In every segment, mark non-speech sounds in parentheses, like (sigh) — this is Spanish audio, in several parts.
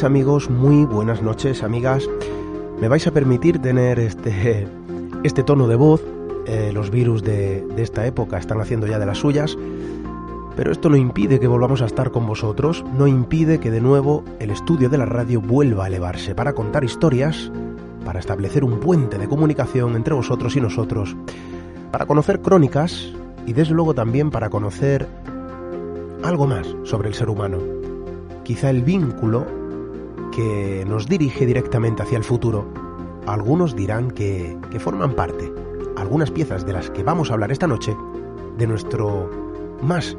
Amigos, muy buenas noches amigas. Me vais a permitir tener este, este tono de voz. Eh, los virus de, de esta época están haciendo ya de las suyas. Pero esto no impide que volvamos a estar con vosotros, no impide que de nuevo el estudio de la radio vuelva a elevarse para contar historias, para establecer un puente de comunicación entre vosotros y nosotros, para conocer crónicas y desde luego también para conocer algo más sobre el ser humano quizá el vínculo que nos dirige directamente hacia el futuro. Algunos dirán que, forman parte, algunas piezas de las que vamos a hablar esta noche, de nuestro más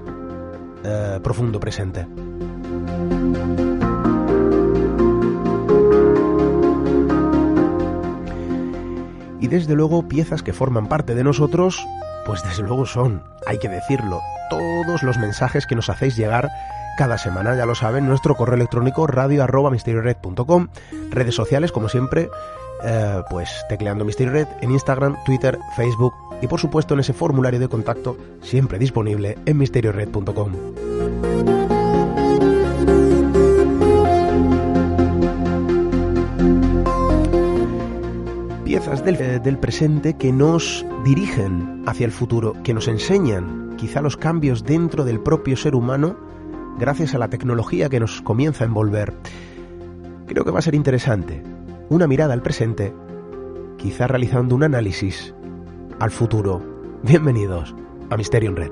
eh, profundo presente. Y desde luego piezas que forman parte de nosotros, pues desde luego son, hay que decirlo, todos los mensajes que nos hacéis llegar cada semana, ya lo saben, nuestro correo electrónico radio arroba redes sociales como siempre, eh, pues tecleando Misterio Red en Instagram, Twitter, Facebook y por supuesto en ese formulario de contacto siempre disponible en misteriored.com. Piezas del, eh, del presente que nos dirigen hacia el futuro, que nos enseñan quizá los cambios dentro del propio ser humano gracias a la tecnología que nos comienza a envolver. Creo que va a ser interesante. Una mirada al presente, quizá realizando un análisis al futuro. Bienvenidos a Mysterium Red.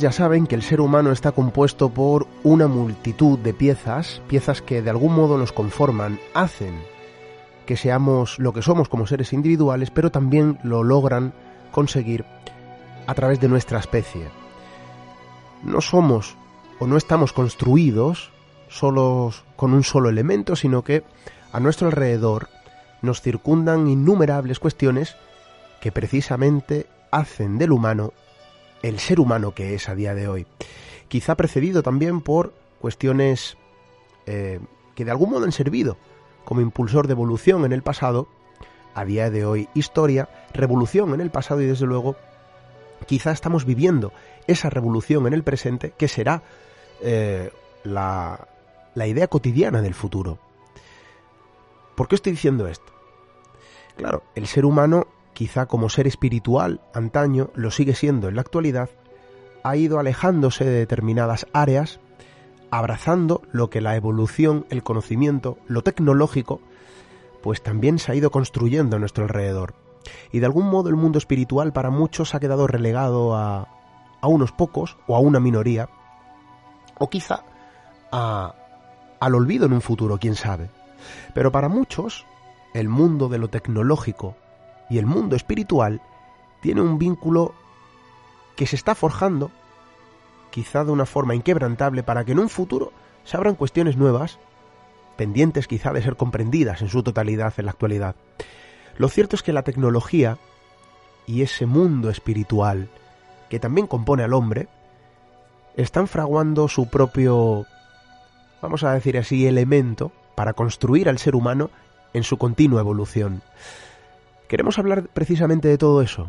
Ya saben que el ser humano está compuesto por una multitud de piezas, piezas que de algún modo nos conforman, hacen que seamos lo que somos como seres individuales, pero también lo logran conseguir a través de nuestra especie. No somos o no estamos construidos solos con un solo elemento, sino que a nuestro alrededor nos circundan innumerables cuestiones que precisamente hacen del humano el ser humano que es a día de hoy. Quizá precedido también por cuestiones eh, que de algún modo han servido como impulsor de evolución en el pasado, a día de hoy historia, revolución en el pasado y desde luego quizá estamos viviendo esa revolución en el presente que será eh, la, la idea cotidiana del futuro. ¿Por qué estoy diciendo esto? Claro, el ser humano quizá como ser espiritual antaño lo sigue siendo en la actualidad, ha ido alejándose de determinadas áreas, abrazando lo que la evolución, el conocimiento, lo tecnológico, pues también se ha ido construyendo a nuestro alrededor. Y de algún modo el mundo espiritual para muchos ha quedado relegado a, a unos pocos o a una minoría, o quizá a, al olvido en un futuro, quién sabe. Pero para muchos, el mundo de lo tecnológico, y el mundo espiritual tiene un vínculo que se está forjando, quizá de una forma inquebrantable, para que en un futuro se abran cuestiones nuevas, pendientes quizá de ser comprendidas en su totalidad en la actualidad. Lo cierto es que la tecnología y ese mundo espiritual que también compone al hombre, están fraguando su propio, vamos a decir así, elemento para construir al ser humano en su continua evolución. Queremos hablar precisamente de todo eso.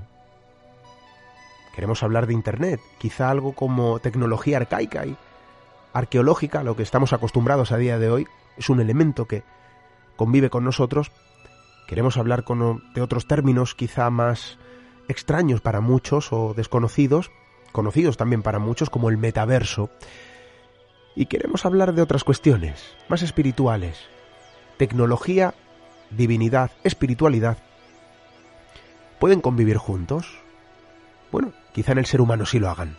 Queremos hablar de Internet, quizá algo como tecnología arcaica y arqueológica, lo que estamos acostumbrados a día de hoy, es un elemento que convive con nosotros. Queremos hablar de otros términos quizá más extraños para muchos o desconocidos, conocidos también para muchos como el metaverso. Y queremos hablar de otras cuestiones, más espirituales. Tecnología, divinidad, espiritualidad. ¿Pueden convivir juntos? Bueno, quizá en el ser humano sí lo hagan.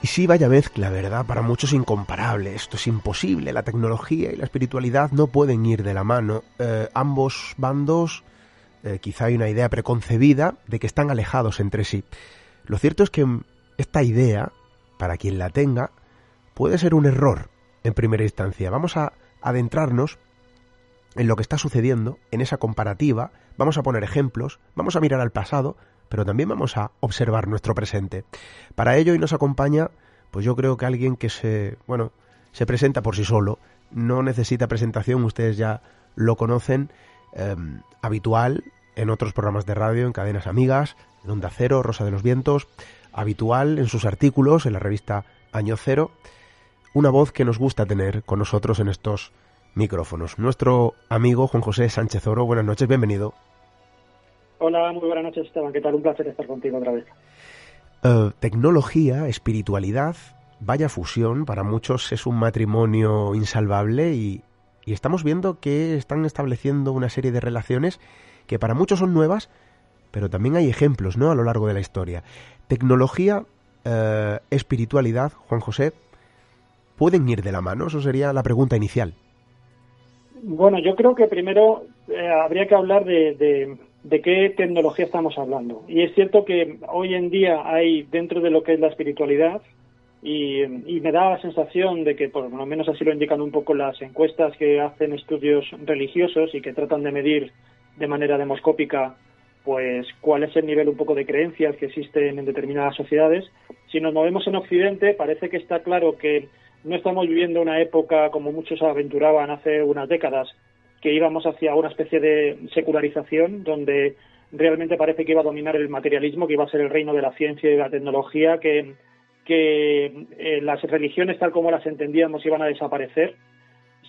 Y sí, vaya mezcla, ¿verdad? Para muchos incomparable. Esto es imposible. La tecnología y la espiritualidad no pueden ir de la mano. Eh, ambos bandos, eh, quizá hay una idea preconcebida de que están alejados entre sí. Lo cierto es que esta idea, para quien la tenga, puede ser un error en primera instancia. Vamos a adentrarnos en lo que está sucediendo, en esa comparativa, vamos a poner ejemplos, vamos a mirar al pasado, pero también vamos a observar nuestro presente. Para ello hoy nos acompaña, pues yo creo que alguien que se, bueno, se presenta por sí solo, no necesita presentación, ustedes ya lo conocen, em, habitual en otros programas de radio, en cadenas amigas, en Onda Cero, Rosa de los Vientos, habitual en sus artículos en la revista Año Cero, una voz que nos gusta tener con nosotros en estos micrófonos. Nuestro amigo Juan José Sánchez Oro, buenas noches, bienvenido. Hola, muy buenas noches Esteban, ¿qué tal? Un placer estar contigo otra vez. Uh, tecnología, espiritualidad, vaya fusión, para muchos es un matrimonio insalvable y, y, estamos viendo que están estableciendo una serie de relaciones que para muchos son nuevas, pero también hay ejemplos ¿no? a lo largo de la historia. Tecnología, uh, espiritualidad, Juan José, ¿pueden ir de la mano? Eso sería la pregunta inicial. Bueno, yo creo que primero eh, habría que hablar de, de, de qué tecnología estamos hablando. Y es cierto que hoy en día hay dentro de lo que es la espiritualidad, y, y, me da la sensación de que, por lo menos así lo indican un poco las encuestas que hacen estudios religiosos y que tratan de medir de manera demoscópica pues cuál es el nivel un poco de creencias que existen en determinadas sociedades. Si nos movemos en Occidente, parece que está claro que no estamos viviendo una época como muchos aventuraban hace unas décadas, que íbamos hacia una especie de secularización donde realmente parece que iba a dominar el materialismo, que iba a ser el reino de la ciencia y de la tecnología, que, eh, las religiones tal como las entendíamos iban a desaparecer.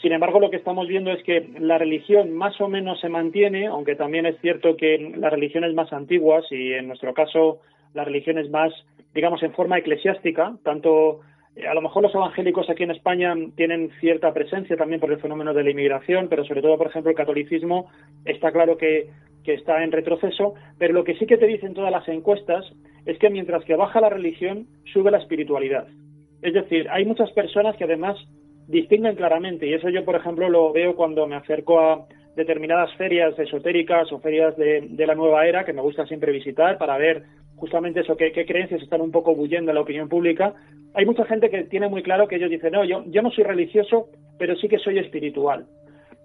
Sin embargo, lo que estamos viendo es que la religión más o menos se mantiene, aunque también es cierto que las religiones más antiguas, y en nuestro caso las religiones más, digamos, en forma eclesiástica, tanto a lo mejor los evangélicos aquí en España tienen cierta presencia también por el fenómeno de la inmigración, pero sobre todo, por ejemplo, el catolicismo está claro que, que, está en retroceso, pero lo que sí que te dicen todas las encuestas es que mientras que baja la religión, sube la espiritualidad. Es decir, hay muchas personas que además distinguen claramente, y eso yo, por ejemplo, lo veo cuando me acerco a determinadas ferias esotéricas o ferias de, la nueva era que me gusta siempre visitar para ver justamente eso, qué, creencias están un poco bullendo en la opinión pública, hay mucha gente que tiene muy claro que ellos dicen, no, yo, yo no soy religioso, pero sí que soy espiritual.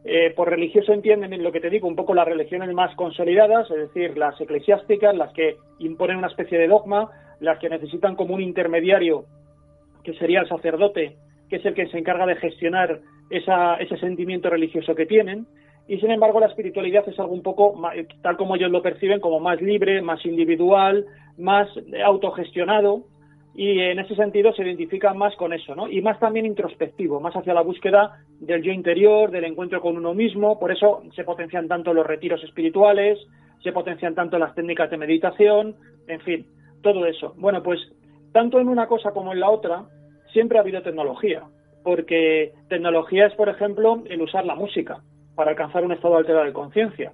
Eh, por religioso entienden lo que te digo, un poco las religiones más consolidadas, es decir, las eclesiásticas, las que imponen una especie de dogma, las que necesitan como un intermediario, que sería el sacerdote, que es el que se encarga de gestionar ese sentimiento religioso que tienen, y sin embargo la espiritualidad es algo un poco, tal como ellos lo perciben, como más libre, más individual, más autogestionado, y en ese sentido se identifican más con eso, ¿no? Y más también introspectivo, más hacia la búsqueda del yo interior, del encuentro con uno mismo, por eso se potencian tanto los retiros espirituales, se potencian tanto las técnicas de meditación, en fin, todo eso. Bueno, pues tanto en una cosa como en la otra siempre ha habido tecnología, porque tecnología es, por ejemplo, el usar la música para alcanzar un estado alterado de conciencia.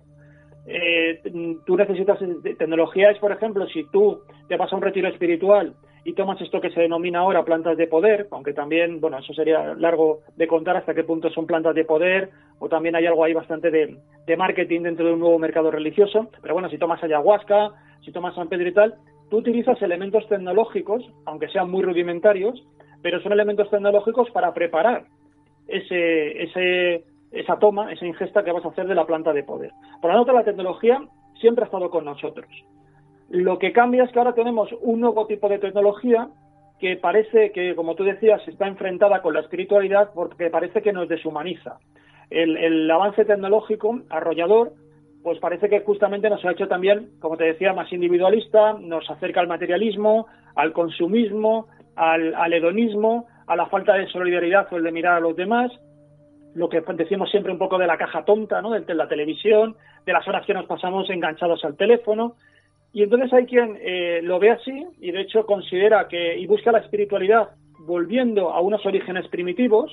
Eh, tú necesitas tecnología es, por ejemplo, si tú te vas a un retiro espiritual y tomas esto que se denomina ahora plantas de poder, aunque también, bueno, eso sería largo de contar hasta qué punto son plantas de poder, o también hay algo ahí bastante de, de marketing dentro de un nuevo mercado religioso, pero bueno, si tomas ayahuasca, si tomas San Pedro y tal, tú utilizas elementos tecnológicos, aunque sean muy rudimentarios, pero son elementos tecnológicos para preparar ese, ese esa toma, esa ingesta que vas a hacer de la planta de poder. Por lo tanto, la tecnología siempre ha estado con nosotros. Lo que cambia es que ahora tenemos un nuevo tipo de tecnología que parece que, como tú decías, está enfrentada con la espiritualidad porque parece que nos deshumaniza. El, el avance tecnológico arrollador, pues parece que justamente nos ha hecho también, como te decía, más individualista, nos acerca al materialismo, al consumismo, al, hedonismo, a la falta de solidaridad o el de mirar a los demás, lo que decimos siempre un poco de la caja tonta, ¿no? De la televisión, de las horas que nos pasamos enganchados al teléfono. Y entonces hay quien eh, lo ve así y de hecho considera que y busca la espiritualidad volviendo a unos orígenes primitivos,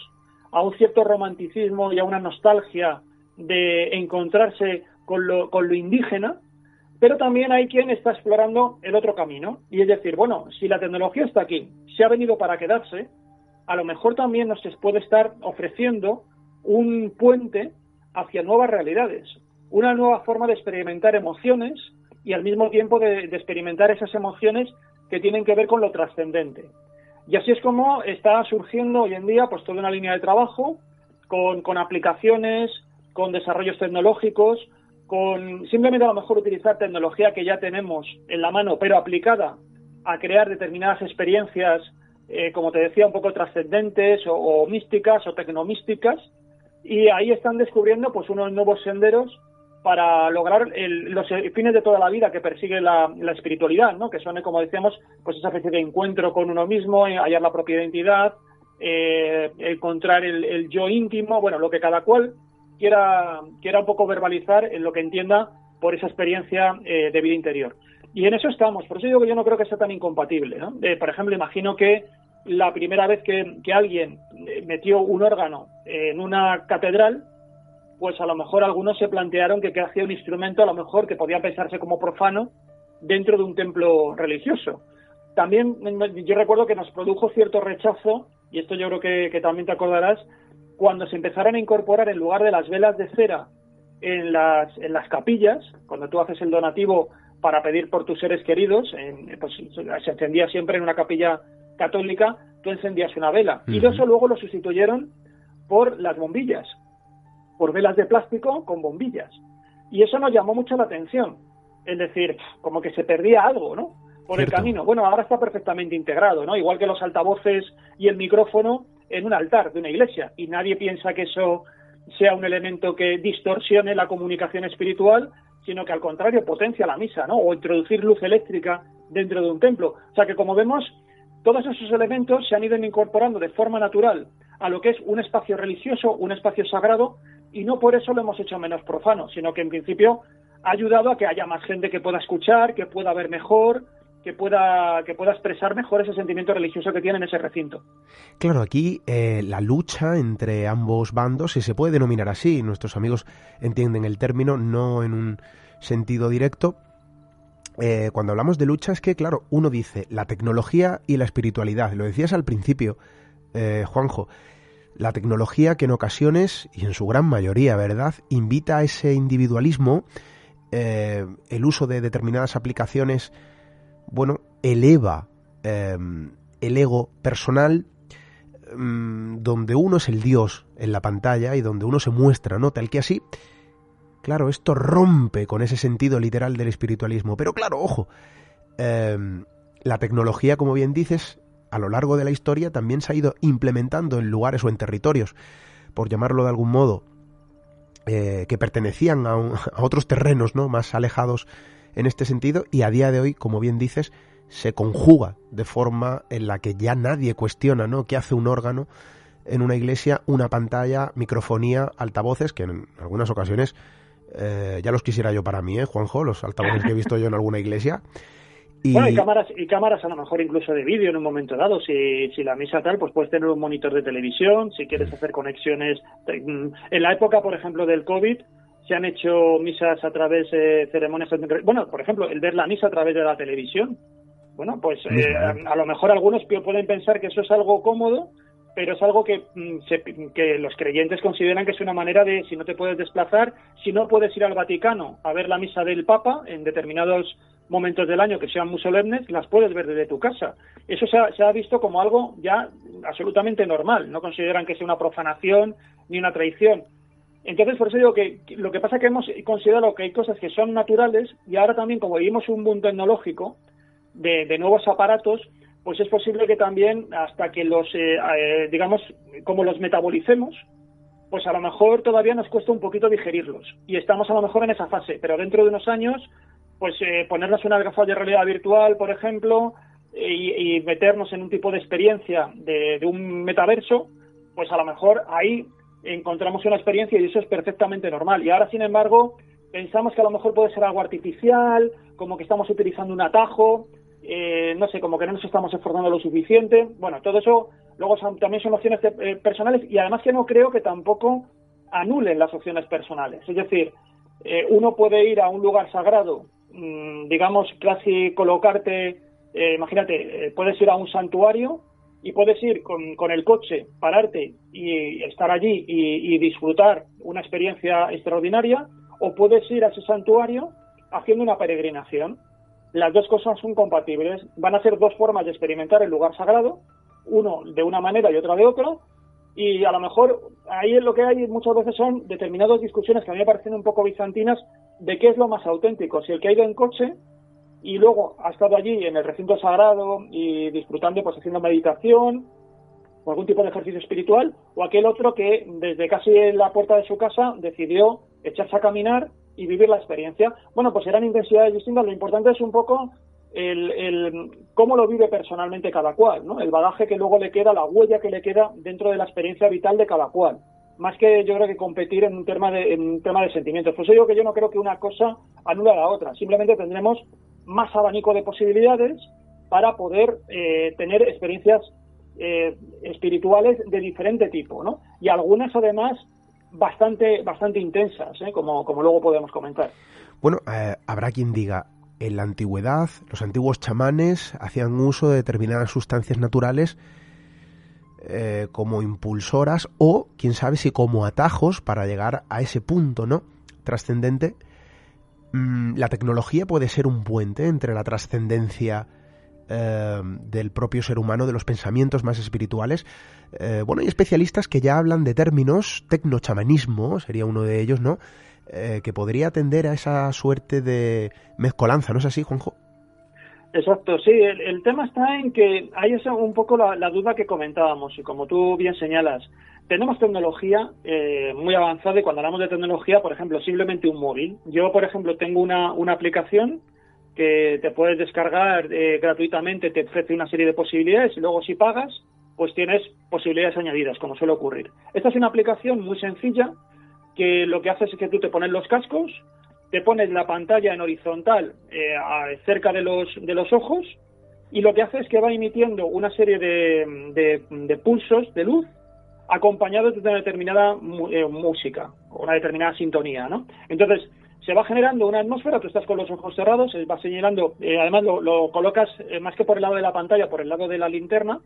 a un cierto romanticismo y a una nostalgia de encontrarse con lo, con lo indígena, pero también hay quien está explorando el otro camino. Y es decir, bueno, si la tecnología está aquí, se ha venido para quedarse, a lo mejor también nos puede estar ofreciendo un puente hacia nuevas realidades, una nueva forma de experimentar emociones y al mismo tiempo de, experimentar esas emociones que tienen que ver con lo trascendente. Y así es como está surgiendo hoy en día pues toda una línea de trabajo con, con aplicaciones, con desarrollos tecnológicos, con simplemente a lo mejor utilizar tecnología que ya tenemos en la mano, pero aplicada a crear determinadas experiencias, eh, como te decía, un poco trascendentes o, místicas o tecnomísticas, y ahí están descubriendo pues unos nuevos senderos para lograr los fines de toda la vida que persigue la, espiritualidad, ¿no? que son, como decíamos, pues esa especie de encuentro con uno mismo, eh, hallar la propia identidad, eh, encontrar el, el, yo íntimo, bueno, lo que cada cual quiera, quiera un poco verbalizar en lo que entienda por esa experiencia eh, de vida interior. Y en eso estamos, por eso digo que yo no creo que sea tan incompatible. por ejemplo, imagino que la primera vez que, alguien eh, metió un órgano en una catedral, pues a lo mejor algunos se plantearon que, que hacía un instrumento, a lo mejor que podía pensarse como profano dentro de un templo religioso. También yo recuerdo que nos produjo cierto rechazo, y esto yo creo que, que también te acordarás, cuando se empezaron a incorporar en lugar de las velas de cera en las, en las capillas, cuando tú haces el donativo para pedir por tus seres queridos, pues, se encendía siempre en una capilla católica, tú encendías una vela. Y eso luego lo sustituyeron por las bombillas, por velas de plástico con bombillas. Y eso nos llamó mucho la atención. Es decir, como que se perdía algo, ¿no? Por el camino. Bueno, ahora está perfectamente integrado, ¿no? Igual que los altavoces y el micrófono, en un altar de una iglesia y nadie piensa que eso sea un elemento que distorsione la comunicación espiritual, sino que al contrario potencia la misa, ¿no? O introducir luz eléctrica dentro de un templo. O sea que como vemos, todos esos elementos se han ido incorporando de forma natural a lo que es un espacio religioso, un espacio sagrado, y no por eso lo hemos hecho menos profano, sino que en principio ha ayudado a que haya más gente que pueda escuchar, que pueda ver mejor, que pueda, que pueda expresar mejor ese sentimiento religioso que tiene en ese recinto. Claro, aquí eh, la lucha entre ambos bandos, si se puede denominar así, nuestros amigos entienden el término, no en un sentido directo. Eh, cuando hablamos de lucha es que, claro, uno dice la tecnología y la espiritualidad. Lo decías al principio, eh, Juanjo. La tecnología que en ocasiones, y en su gran mayoría, ¿verdad?, invita a ese individualismo, el uso de determinadas aplicaciones bueno, eleva em, el ego personal em, donde uno es el Dios en la pantalla y donde uno se muestra, ¿no? Tal que así, claro, esto rompe con ese sentido literal del espiritualismo. Pero claro, ojo, em, la tecnología, como bien dices, a lo largo de la historia también se ha ido implementando en lugares o en territorios, por llamarlo de algún modo, eh, que pertenecían a, (laughs) a, otros terrenos, ¿no? Más alejados en este sentido y a día de hoy, como bien dices, se conjuga de forma en la que ya nadie cuestiona, ¿no? ¿Qué hace un órgano en una iglesia? Una pantalla, microfonía, altavoces, que en algunas ocasiones eh, ya los quisiera yo para mí, ¿eh, Juanjo? Los altavoces que he visto yo en alguna iglesia. (laughs) Y... Bueno, y cámaras, y cámaras a lo mejor incluso de vídeo en un momento dado. Si, si la misa tal, pues puedes tener un monitor de televisión, si quieres hacer conexiones. En la época, por ejemplo, del COVID, se han hecho misas a través de ceremonias. Bueno, por ejemplo, el ver la misa a través de la televisión. Bueno, pues eh, a, lo mejor algunos pueden pensar que eso es algo cómodo, pero es algo que, mm, que los creyentes consideran que es una manera de, si no te puedes desplazar, si no puedes ir al Vaticano a ver la misa del Papa en determinados momentos del año que sean muy solemnes, las puedes ver desde tu casa. Eso se ha, se ha visto como algo ya absolutamente normal. No consideran que sea una profanación ni una traición. Entonces, por eso digo que lo que pasa es que hemos considerado que hay cosas que son naturales y ahora también, como vivimos un boom tecnológico de, nuevos aparatos, pues es posible que también hasta que los, eh, eh, digamos, como los metabolicemos, pues a lo mejor todavía nos cuesta un poquito digerirlos. Y estamos a lo mejor en esa fase, pero dentro de unos años, pues eh, ponernos una gafas de realidad virtual, por ejemplo, y, meternos en un tipo de experiencia de, un metaverso, pues a lo mejor ahí encontramos una experiencia y eso es perfectamente normal. Y ahora, sin embargo, pensamos que a lo mejor puede ser algo artificial, como que estamos utilizando un atajo, eh, no sé, como que no nos estamos esforzando lo suficiente. Bueno, todo eso luego también son opciones eh, personales y además que no creo que tampoco anulen las opciones personales. Es decir, eh, uno puede ir a un lugar sagrado, mm, digamos, casi colocarte, imagínate, puedes ir a un santuario y puedes ir con, el coche, pararte y estar allí y, disfrutar una experiencia extraordinaria, o puedes ir a ese santuario haciendo una peregrinación. Las dos cosas son compatibles. Van a ser dos formas de experimentar el lugar sagrado, uno de una manera y otra de otra, y a lo mejor ahí es lo que hay muchas veces son determinadas discusiones que a mí me parecen un poco bizantinas de qué es lo más auténtico, si el que ha ido en coche y luego ha estado allí en el recinto sagrado y disfrutando, pues haciendo meditación o algún tipo de ejercicio espiritual, o aquel otro que desde casi la puerta de su casa decidió echarse a caminar y vivir la experiencia. Bueno, pues eran intensidades distintas. Lo importante es un poco el, cómo lo vive personalmente cada cual, ¿no? El bagaje que luego le queda, la huella que le queda dentro de la experiencia vital de cada cual. Más que yo creo que competir en un tema de, en un tema de sentimientos. Pues yo digo que yo no creo que una cosa anula a la otra. Simplemente tendremos más abanico de posibilidades para poder eh, tener experiencias eh, espirituales de diferente tipo, ¿no? Y algunas además bastante bastante intensas, ¿eh? como, como luego podemos comentar. Bueno, habrá quien diga, en la antigüedad los antiguos chamanes hacían uso de determinadas sustancias naturales como impulsoras o, quién sabe si como atajos para llegar a ese punto, ¿no? Trascendente la tecnología puede ser un puente entre la trascendencia eh, del propio ser humano, de los pensamientos más espirituales. Eh, bueno, hay especialistas que ya hablan de términos, tecnochamanismo sería uno de ellos, ¿no? Eh, que podría atender a esa suerte de mezcolanza, ¿no es así, Juanjo? Exacto, sí, el, tema está en que hay un poco la, duda que comentábamos y como tú bien señalas, tenemos tecnología eh, muy avanzada y cuando hablamos de tecnología, por ejemplo, simplemente un móvil. Yo, por ejemplo, tengo una, una aplicación que te puedes descargar eh, gratuitamente, te ofrece una serie de posibilidades y luego si pagas, pues tienes posibilidades añadidas, como suele ocurrir. Esta es una aplicación muy sencilla que lo que hace es que tú te pones los cascos, te pones la pantalla en horizontal eh, cerca de los, de los ojos y lo que hace es que va emitiendo una serie de, de pulsos de luz acompañado de una determinada eh, música una determinada sintonía, ¿no? Entonces, se va generando una atmósfera, tú estás con los ojos cerrados, se va señalando, eh, además lo, colocas eh, más que por el lado de la pantalla, por el lado de la linterna,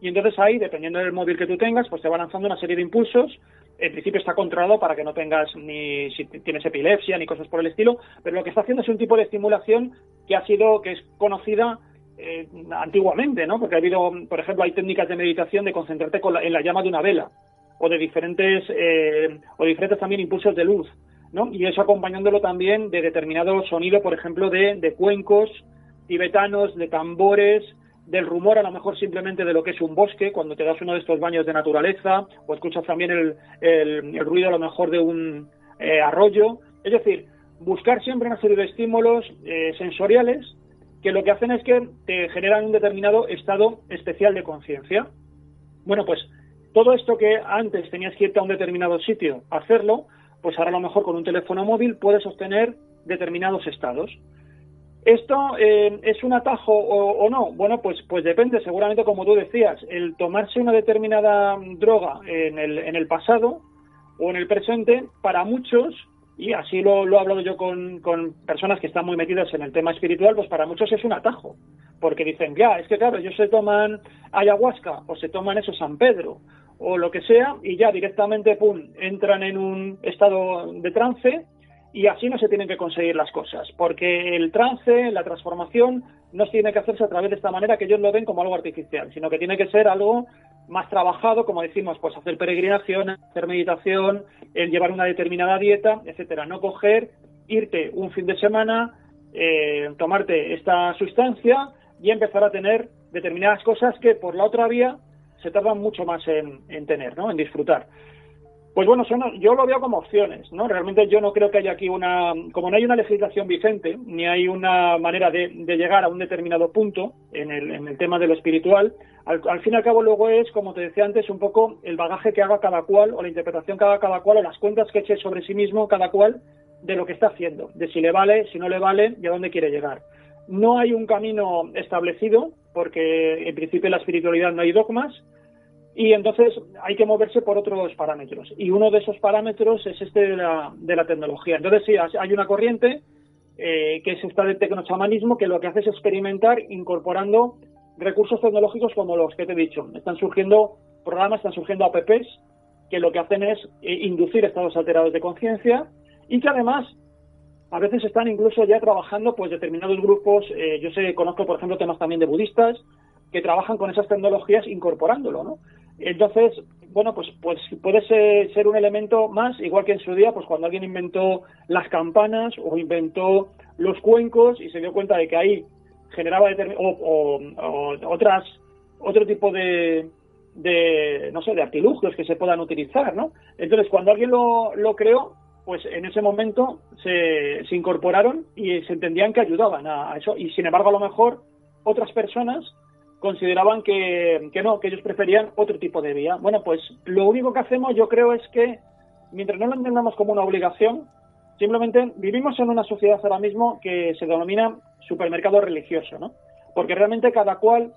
y entonces ahí, dependiendo del móvil que tú tengas, pues te va lanzando una serie de impulsos. En principio está controlado para que no tengas ni si tienes epilepsia ni cosas por el estilo, pero lo que está haciendo es un tipo de estimulación que ha sido, que es conocida eh, antiguamente, ¿no? Porque ha habido, por ejemplo, hay técnicas de meditación de concentrarte en la llama de una vela o de diferentes eh, o diferentes también impulsos de luz, ¿no? Y eso acompañándolo también de determinado sonido, por ejemplo, de, cuencos tibetanos, de tambores, del rumor a lo mejor simplemente de lo que es un bosque, cuando te das uno de estos baños de naturaleza, o escuchas también el, ruido a lo mejor de un eh, arroyo. Es decir, buscar siempre una serie de estímulos sensoriales que lo que hacen es que te generan un determinado estado especial de conciencia. Bueno, pues todo esto que antes tenías que irte a un determinado sitio a hacerlo, pues ahora a lo mejor con un teléfono móvil puedes obtener determinados estados. ¿Esto eh, es un atajo o, no? Bueno, pues, pues depende, seguramente como tú decías, el tomarse una determinada droga en el, en el pasado o en el presente, para muchos y así lo, lo he hablado yo con, personas que están muy metidas en el tema espiritual, pues para muchos es un atajo, porque dicen, ya, es que claro, ellos se toman ayahuasca o se toman eso San Pedro o lo que sea y ya directamente, pum, entran en un estado de trance y así no se tienen que conseguir las cosas, porque el trance, la transformación, no tiene que hacerse a través de esta manera que ellos lo ven como algo artificial, sino que tiene que ser algo más trabajado, como decimos, pues hacer peregrinación, hacer meditación, el llevar una determinada dieta, etcétera. No coger, irte un fin de semana, eh, tomarte esta sustancia y empezar a tener determinadas cosas que por la otra vía se tardan mucho más en, tener, ¿no? En disfrutar. Pues bueno, yo lo veo como opciones, ¿no? Realmente yo no creo que haya aquí una, como no hay una legislación vigente, ni hay una manera de, llegar a un determinado punto en el, en el tema de lo espiritual, al, fin y al cabo luego es, como te decía antes, un poco el bagaje que haga cada cual, o la interpretación que haga cada cual, o las cuentas que eche sobre sí mismo cada cual de lo que está haciendo, de si le vale, si no le vale y a dónde quiere llegar. No hay un camino establecido, porque en principio en la espiritualidad no hay dogmas, y entonces hay que moverse por otros parámetros. Y uno de esos parámetros es este de la, de la tecnología. Entonces sí, hay una corriente eh, que es esta de tecnochamanismo que lo que hace es experimentar incorporando recursos tecnológicos como los que te he dicho. Están surgiendo programas, están surgiendo apps que lo que hacen es eh, inducir estados alterados de conciencia y que además a veces están incluso ya trabajando pues determinados grupos, eh, yo sé, conozco por ejemplo temas también de budistas que trabajan con esas tecnologías incorporándolo, ¿no? Entonces, bueno, pues, pues puede ser, un elemento más, igual que en su día, pues cuando alguien inventó las campanas o inventó los cuencos y se dio cuenta de que ahí generaba o, o, otras otro tipo de, de no sé de artilugios que se puedan utilizar no entonces cuando alguien lo, lo creó pues en ese momento se, se incorporaron y se entendían que ayudaban a, eso. Y sin embargo a lo mejor otras personas consideraban que, que, no, que ellos preferían otro tipo de vía. Bueno, pues lo único que hacemos yo creo es que mientras no lo entendamos como una obligación, simplemente vivimos en una sociedad ahora mismo que se denomina supermercado religioso, ¿no? Porque realmente cada cual,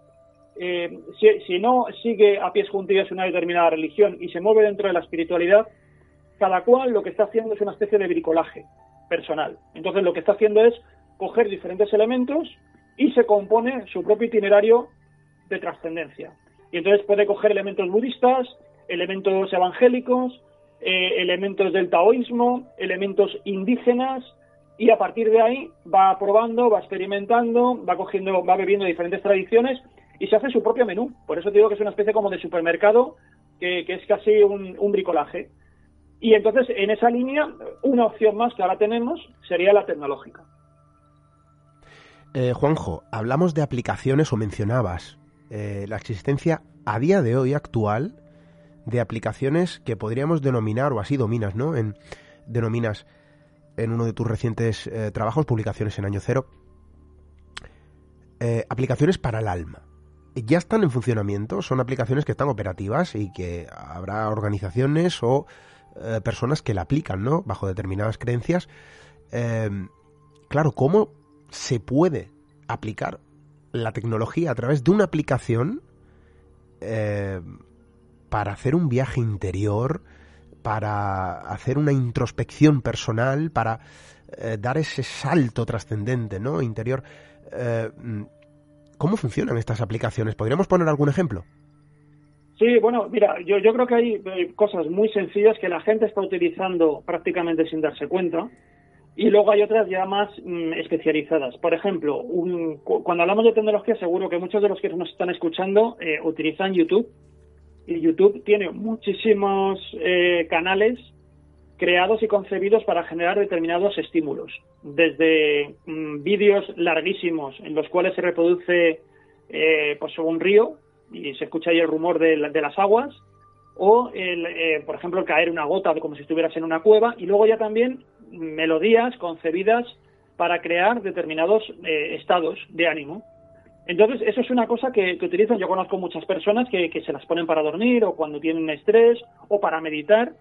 eh, si, si, no sigue a pies juntillas una determinada religión y se mueve dentro de la espiritualidad, cada cual lo que está haciendo es una especie de bricolaje personal. Entonces lo que está haciendo es coger diferentes elementos y se compone su propio itinerario de trascendencia. Y entonces puede coger elementos budistas, elementos evangélicos, eh, elementos del taoísmo, elementos indígenas, y a partir de ahí va probando, va experimentando, va cogiendo, va bebiendo diferentes tradiciones y se hace su propio menú. Por eso digo que es una especie como de supermercado que, es casi un, un, bricolaje. Y entonces, en esa línea, una opción más que ahora tenemos sería la tecnológica. Eh, Juanjo, hablamos de aplicaciones o mencionabas eh, la existencia a día de hoy actual de aplicaciones que podríamos denominar, o así dominas, ¿no? En, denominas en uno de tus recientes eh, trabajos, publicaciones en año cero, eh, aplicaciones para el alma. Ya están en funcionamiento, son aplicaciones que están operativas y que habrá organizaciones o personas que la aplican, ¿no? Bajo determinadas creencias. claro, ¿cómo se puede aplicar la tecnología a través de una aplicación eh, para hacer un viaje interior, para hacer una introspección personal, para eh, dar ese salto trascendente, ¿no? Interior. Eh, ¿Cómo funcionan estas aplicaciones? ¿Podríamos poner algún ejemplo? Sí, bueno, mira, yo, yo creo que hay cosas muy sencillas que la gente está utilizando prácticamente sin darse cuenta y luego hay otras ya más mm, especializadas. Por ejemplo, cuando hablamos de tecnología, seguro que muchos de los que nos están escuchando eh, utilizan YouTube. Y YouTube tiene muchísimos eh, canales creados y concebidos para generar determinados estímulos. Desde mm, vídeos larguísimos en los cuales se reproduce eh, pues un río y se escucha ahí el rumor de, las aguas, o, el, por ejemplo, caer una gota como si estuvieras en una cueva, y luego ya también melodías concebidas para crear determinados eh, estados de ánimo. Entonces, eso es una cosa que, utilizan. Yo conozco muchas personas que, se las ponen para dormir o cuando tienen estrés o para meditar.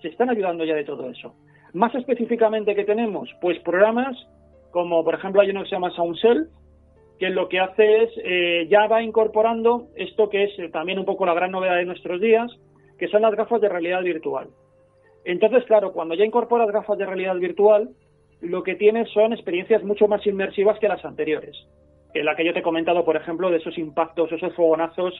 Se están ayudando ya de todo eso. Más específicamente, que tenemos? Pues programas como, por ejemplo, hay uno que se llama SoundSelf, que lo que hace es, eh, ya va incorporando esto que es eh, también un poco la gran novedad de nuestros días, que son las gafas de realidad virtual. Entonces, claro, cuando ya incorporas gafas de realidad virtual, lo que tienes son experiencias mucho más inmersivas que las anteriores. En la que yo te he comentado, por ejemplo, de esos impactos, esos fogonazos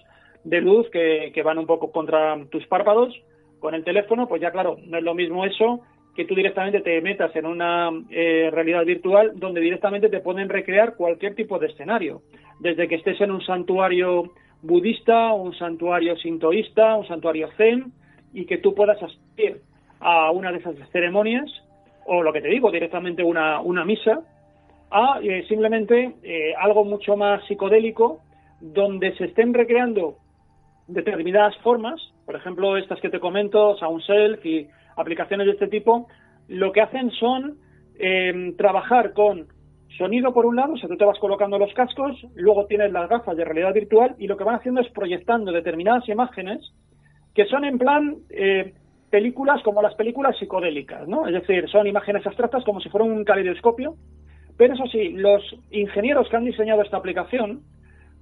de luz que, van un poco contra tus párpados con el teléfono, pues ya claro, no es lo mismo eso que tú directamente te metas en una eh, realidad virtual donde directamente te pueden recrear cualquier tipo de escenario, desde que estés en un santuario budista, un santuario sintoísta, un santuario zen, y que tú puedas asistir a una de esas ceremonias, o lo que te digo, directamente una, una misa, a eh, simplemente eh, algo mucho más psicodélico, donde se estén recreando determinadas formas por ejemplo, estas que te comento, SoundSelf y aplicaciones de este tipo, lo que hacen son eh, trabajar con sonido por un lado, o sea, tú te vas colocando los cascos, luego tienes las gafas de realidad virtual y lo que van haciendo es proyectando determinadas imágenes que son en plan eh, películas como las películas psicodélicas, ¿no? Es decir, son imágenes abstractas como si fuera un caleidoscopio, pero eso sí, los ingenieros que han diseñado esta aplicación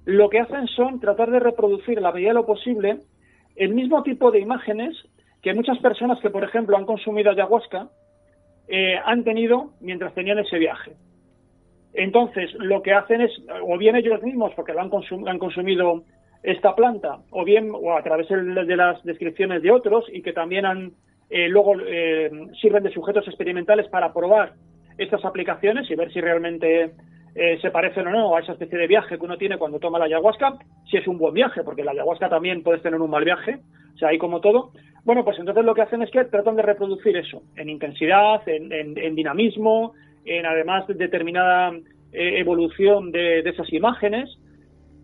lo que hacen son tratar de reproducir la medida de lo posible el mismo tipo de imágenes que muchas personas que, por ejemplo, han consumido ayahuasca eh, han tenido mientras tenían ese viaje. Entonces, lo que hacen es, o bien ellos mismos, porque lo han, han consumido esta planta, o bien o a través de las descripciones de otros y que también han eh, luego eh, sirven de sujetos experimentales para probar estas aplicaciones y ver si realmente eh, se parecen o no a esa especie de viaje que uno tiene cuando toma la ayahuasca, si es un buen viaje, porque la ayahuasca también puedes tener un mal viaje, o sea, ahí como todo. Bueno, pues entonces lo que hacen es que tratan de reproducir eso, en intensidad, en, dinamismo, en además determinada eh, evolución de, esas imágenes.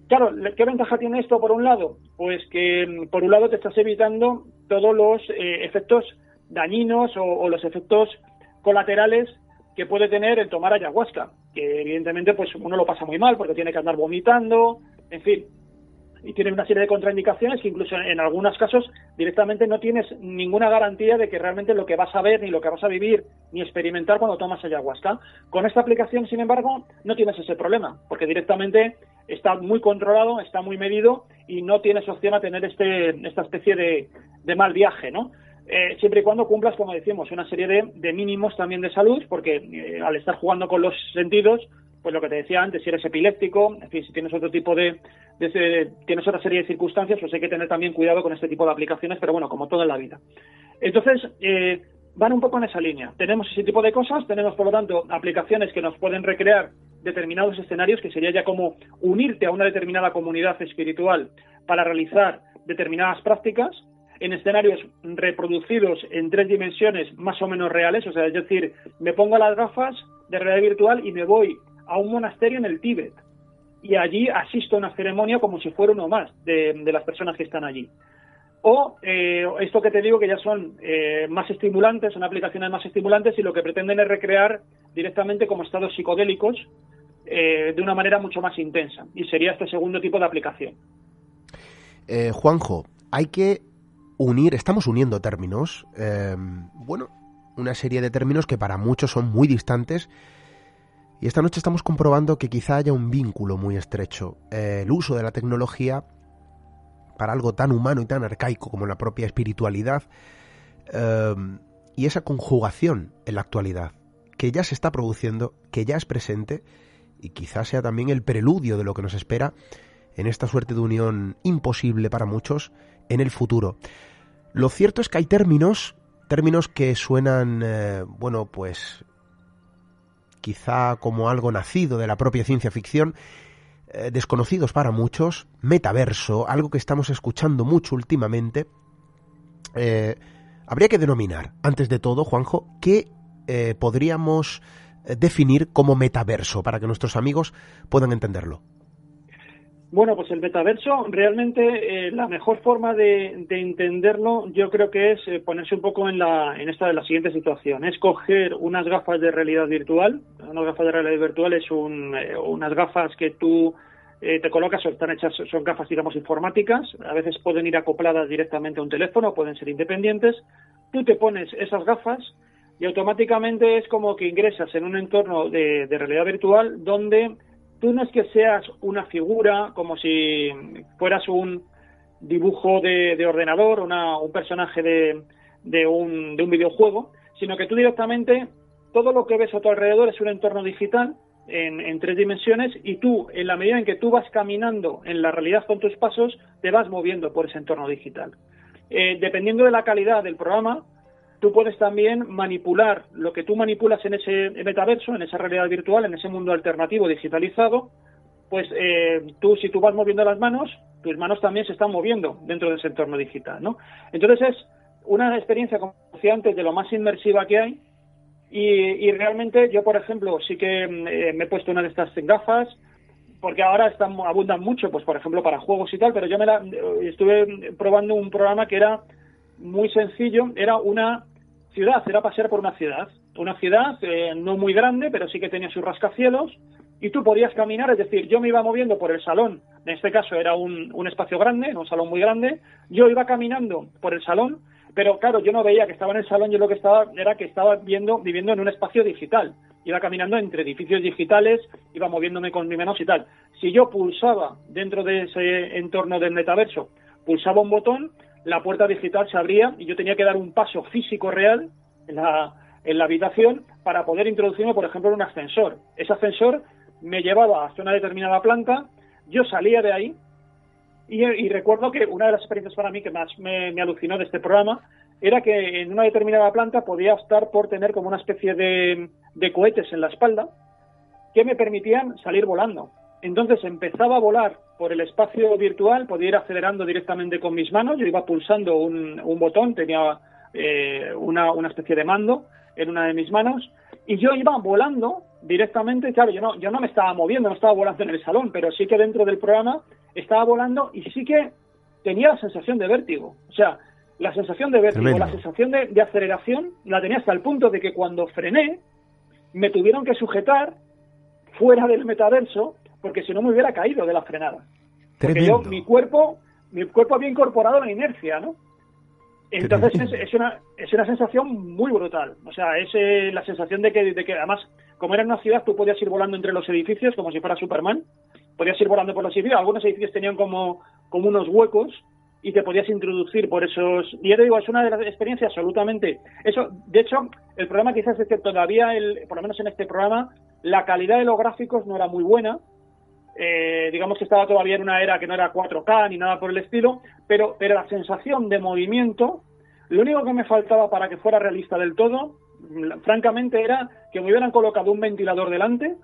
Claro, ¿qué ventaja tiene esto por un lado? Pues que por un lado te estás evitando todos los eh, efectos dañinos o los efectos colaterales que puede tener el tomar ayahuasca, que evidentemente pues uno lo pasa muy mal porque tiene que andar vomitando, en fin, y tiene una serie de contraindicaciones que incluso en algunos casos directamente no tienes ninguna garantía de que realmente lo que vas a ver, ni lo que vas a vivir, ni experimentar cuando tomas ayahuasca. Con esta aplicación, sin embargo, no tienes ese problema, porque directamente está muy controlado, está muy medido y no tienes opción a tener este, esta especie de, de mal viaje, ¿no? Eh, siempre y cuando cumplas, como decimos, una serie de, mínimos también de salud, porque eh, al estar jugando con los sentidos, pues lo que te decía antes, si eres epiléptico, en fin, si tienes otro tipo de, tienes otra serie de circunstancias, pues hay que tener también cuidado con este tipo de aplicaciones, pero bueno, como todo en la vida. Entonces, eh, van un poco en esa línea. Tenemos ese tipo de cosas, tenemos por lo tanto aplicaciones que nos pueden recrear determinados escenarios, que sería ya como unirte a una determinada comunidad espiritual para realizar determinadas prácticas, en escenarios reproducidos en tres dimensiones más o menos reales, o sea, es decir, me pongo las gafas de realidad virtual y me voy a un monasterio en el Tíbet y allí asisto a una ceremonia como si fuera uno más de, las personas que están allí. O eh, esto que te digo que ya son eh, más estimulantes, son aplicaciones más estimulantes y lo que pretenden es recrear directamente como estados psicodélicos eh, de una manera mucho más intensa. Y sería este segundo tipo de aplicación. Juanjo, hay que unir, estamos uniendo términos, em, bueno, una serie de términos que para muchos son muy distantes. Y esta noche estamos comprobando que quizá haya un vínculo muy estrecho. El uso de la tecnología para algo tan humano y tan arcaico como la propia espiritualidad em, y esa conjugación en la actualidad que ya se está produciendo, que ya es presente y quizá sea también el preludio de lo que nos espera en esta suerte de unión imposible para muchos en el futuro. Lo cierto es que hay términos, términos que suenan, eh, bueno, pues quizá como algo nacido de la propia ciencia ficción, eh, desconocidos para muchos, metaverso, algo que estamos escuchando mucho últimamente. Eh, habría que denominar, antes de todo, Juanjo, qué podríamos definir como metaverso para que nuestros amigos puedan entenderlo. Bueno, pues el metaverso realmente eh, la mejor forma de, entenderlo yo creo que es eh, ponerse un poco en, la, en esta de la siguiente situación. Es coger unas gafas de realidad virtual. Unas gafas de realidad virtual es un, eh, unas gafas que tú te colocas, están hechas, son gafas digamos informáticas. A veces pueden ir acopladas directamente a un teléfono, pueden ser independientes. Tú te pones esas gafas y automáticamente es como que ingresas en un entorno de realidad virtual donde tú no es que seas una figura como si fueras un dibujo de, ordenador, una, un personaje de, de, un, de un videojuego, sino que tú directamente todo lo que ves a tu alrededor es un entorno digital en, en, tres dimensiones y tú, en la medida en que tú vas caminando en la realidad con tus pasos, te vas moviendo por ese entorno digital. Eh, dependiendo de la calidad del programa, tú puedes también manipular lo que tú manipulas en ese metaverso, en esa realidad virtual, en ese mundo alternativo digitalizado, pues eh, tú si tú vas moviendo las manos, tus manos también se están moviendo dentro de ese entorno digital, ¿no? Entonces es una experiencia, como decía antes, de lo más inmersiva que hay y, realmente yo, por ejemplo, sí que eh, me he puesto una de estas gafas, porque ahora están, abundan mucho, pues por ejemplo para juegos y tal, pero yo me la, estuve probando un programa que era muy sencillo, era una ciudad, era pasear por una ciudad, una ciudad eh, no muy grande, pero sí que tenía sus rascacielos, y tú podías caminar, es decir, yo me iba moviendo por el salón, en este caso era un, un espacio grande, un salón muy grande, yo iba caminando por el salón, pero claro, yo no veía que estaba en el salón, yo lo que estaba era que estaba viendo, viviendo en un espacio digital, iba caminando entre edificios digitales, iba moviéndome con mi menos y tal. Si yo pulsaba dentro de ese entorno del metaverso, pulsaba un botón, la puerta digital se abría y yo tenía que dar un paso físico real en la, en la habitación para poder introducirme, por ejemplo, en un ascensor. Ese ascensor me llevaba hasta una determinada planta, yo salía de ahí y, recuerdo que una de las experiencias para mí que más me, alucinó de este programa era que en una determinada planta podía estar por tener como una especie de, de cohetes en la espalda que me permitían salir volando. Entonces empezaba a volar por el espacio virtual, podía ir acelerando directamente con mis manos, yo iba pulsando un, un botón, tenía eh, una, una especie de mando en una de mis manos, y yo iba volando directamente, claro, yo no, yo no me estaba moviendo, no estaba volando en el salón, pero sí que dentro del programa estaba volando y sí que tenía la sensación de vértigo. O sea, la sensación de vértigo, la sensación de, de, aceleración la tenía hasta el punto de que cuando frené, me tuvieron que sujetar fuera del metaverso, porque si no me hubiera caído de la frenada. Porque yo, mi cuerpo, mi cuerpo había incorporado la inercia, ¿no? Entonces es, una, es una sensación muy brutal. O sea, es eh, la sensación de que, de que además, como era una ciudad, tú podías ir volando entre los edificios como si fuera Superman. Podías ir volando por los edificios. Algunos edificios tenían como, como unos huecos y te podías introducir por esos. Y ya te digo, es una de las experiencias absolutamente. Eso, de hecho, el problema quizás es que todavía, el, por lo menos en este programa, la calidad de los gráficos no era muy buena eh, digamos que estaba todavía en una era que no era 4K ni nada por el estilo, pero, pero la sensación de movimiento, lo único que me faltaba para que fuera realista del todo, francamente, era que me hubieran colocado un ventilador delante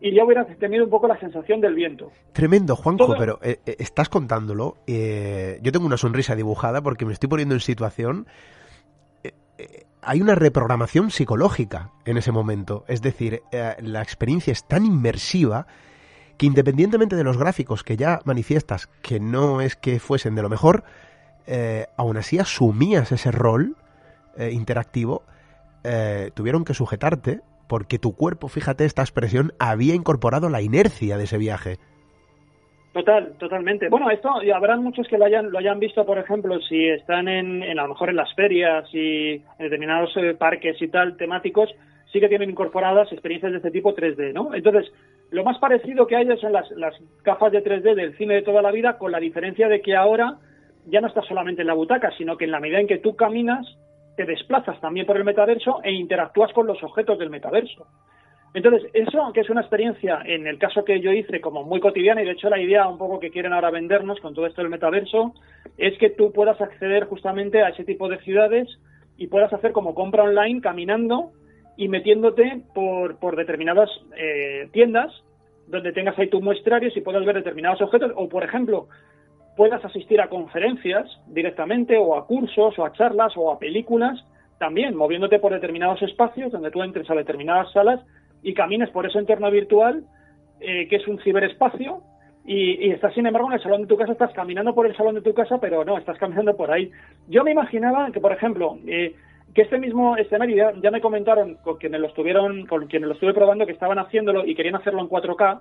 y ya hubiera tenido un poco la sensación del viento. Tremendo, Juanjo, pero eh, eh, estás contándolo. yo tengo una sonrisa dibujada porque me estoy poniendo en situación. hay una reprogramación psicológica en ese momento. Es decir, la experiencia es tan inmersiva que independientemente de los gráficos que ya manifiestas que no es que fuesen de lo mejor, eh, aún así asumías ese rol eh, interactivo, eh, tuvieron que sujetarte porque tu cuerpo, fíjate, esta expresión, había incorporado la inercia de ese viaje. Total, totalmente. Bueno, esto habrán muchos que lo hayan, lo hayan visto, por ejemplo, si están en, a lo mejor en las ferias y en determinados parques y tal temáticos, sí que tienen incorporadas experiencias de este tipo 3D, ¿no? Entonces, lo más parecido que hay son las, las gafas de 3D del cine de toda la vida, con la diferencia de que ahora ya no estás solamente en la butaca, sino que en la medida en que tú caminas, te desplazas también por el metaverso e interactúas con los objetos del metaverso. Entonces, eso que es una experiencia, en el caso que yo hice, como muy cotidiana, y de hecho la idea un poco que quieren ahora vendernos con todo esto del metaverso, es que tú puedas acceder justamente a ese tipo de ciudades y puedas hacer como compra online caminando y metiéndote por, por determinadas eh, tiendas donde tengas ahí tus muestrarios y puedas ver determinados objetos o, por ejemplo, puedas asistir a conferencias directamente o a cursos o a charlas o a películas también moviéndote por determinados espacios donde tú entres a determinadas salas y camines por ese entorno virtual eh, que es un ciberespacio y, estás sin embargo en el salón de tu casa, estás caminando por el salón de tu casa, pero no, estás caminando por ahí. Yo me imaginaba que, por ejemplo, eh, que este mismo escenario ya, me comentaron con quienes lo estuvieron, con quienes lo estuve probando que estaban haciéndolo y querían hacerlo en 4K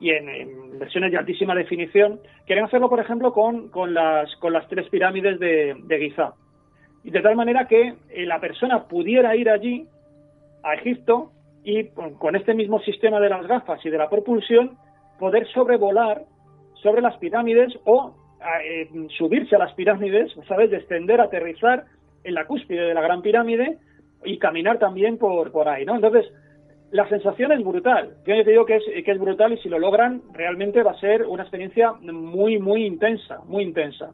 y en, versiones de altísima definición, querían hacerlo, por ejemplo, con, con, las, con las tres pirámides de, de Giza. Y de tal manera que eh, la persona pudiera ir allí, a Egipto, y con, este mismo sistema de las gafas y de la propulsión, poder sobrevolar sobre las pirámides o eh, subirse a las pirámides, ¿sabes? Descender, aterrizar en la cúspide de la Gran Pirámide y caminar también por, por ahí, ¿no? Entonces, la sensación es brutal. Yo te digo que es, que es brutal y si lo logran, realmente va a ser una experiencia muy, muy intensa, muy intensa.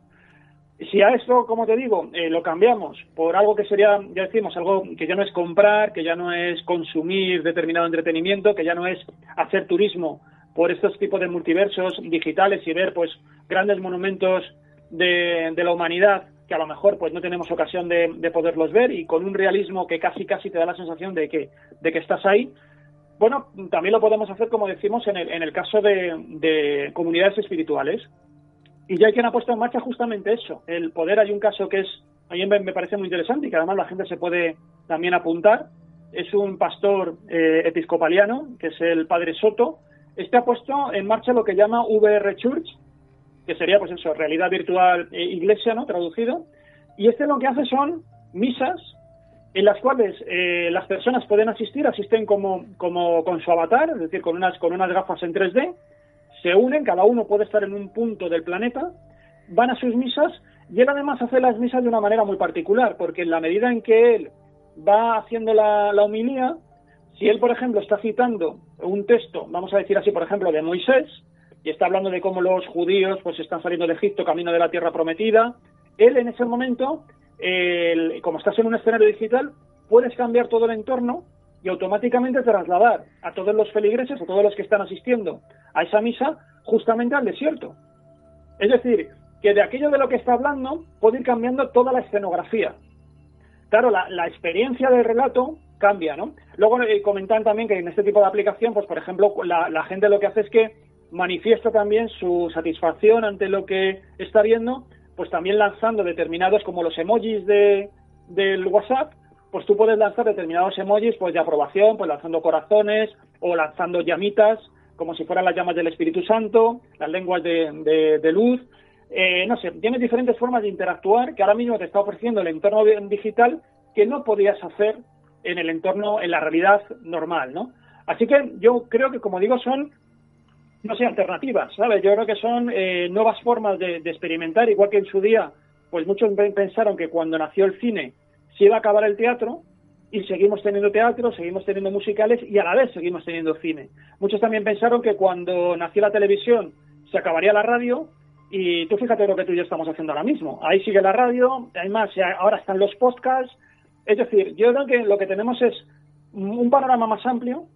Si a eso, como te digo, eh, lo cambiamos por algo que sería, ya decimos, algo que ya no es comprar, que ya no es consumir determinado entretenimiento, que ya no es hacer turismo por estos tipos de multiversos digitales y ver, pues, grandes monumentos de, de la humanidad que a lo mejor pues no tenemos ocasión de, poderlos ver y con un realismo que casi casi te da la sensación de que, de que estás ahí, Bueno, también lo podemos hacer, como decimos, en el, en el caso de, comunidades espirituales. Y ya hay quien ha puesto en marcha justamente eso. El poder, hay un caso que es, a mí me parece muy interesante y que además la gente se puede también apuntar. Es un pastor eh, episcopaliano, que es el padre Soto. Este ha puesto en marcha lo que llama VR Church, que sería, pues eso, realidad virtual e iglesia, ¿no? Traducido. Y este lo que hace son misas en las cuales eh, las personas pueden asistir, asisten como, como con su avatar, es decir, con unas, con unas gafas en 3D, se unen, cada uno puede estar en un punto del planeta, van a sus misas y él además hace las misas de una manera muy particular, porque en la medida en que él va haciendo la, la homilía, si él, por ejemplo, está citando un texto, vamos a decir así, por ejemplo, de Moisés, y está hablando de cómo los judíos pues están saliendo de Egipto camino de la tierra prometida, él en ese momento como estás en un escenario digital, puedes cambiar todo el entorno y automáticamente trasladar a todos los feligreses, a todos los que están asistiendo a esa misa, justamente al desierto. Es decir, que de aquello de lo que está hablando puede ir cambiando toda la escenografía. Claro, la, experiencia del relato cambia, ¿no? Luego eh, comentan también que en este tipo de aplicación, pues por ejemplo, la, la gente lo que hace es que manifiesta también su satisfacción ante lo que está viendo pues también lanzando determinados, como los emojis de, del WhatsApp, pues tú puedes lanzar determinados emojis pues de aprobación, pues lanzando corazones o lanzando llamitas, como si fueran las llamas del Espíritu Santo, las lenguas de, de, luz. Eh, no sé, tienes diferentes formas de interactuar que ahora mismo te está ofreciendo el entorno digital que no podías hacer en el entorno, en la realidad normal, ¿no? Así que yo creo que, como digo, son no sé, alternativas, ¿sabes? Yo creo que son eh, nuevas formas de, experimentar, igual que en su día, pues muchos pensaron que cuando nació el cine se iba a acabar el teatro y seguimos teniendo teatro, seguimos teniendo musicales y a la vez seguimos teniendo cine. Muchos también pensaron que cuando nació la televisión se acabaría la radio y tú fíjate lo que tú y yo estamos haciendo ahora mismo. Ahí sigue la radio, además ahora están los podcasts. Es decir, yo creo que lo que tenemos es un panorama más amplio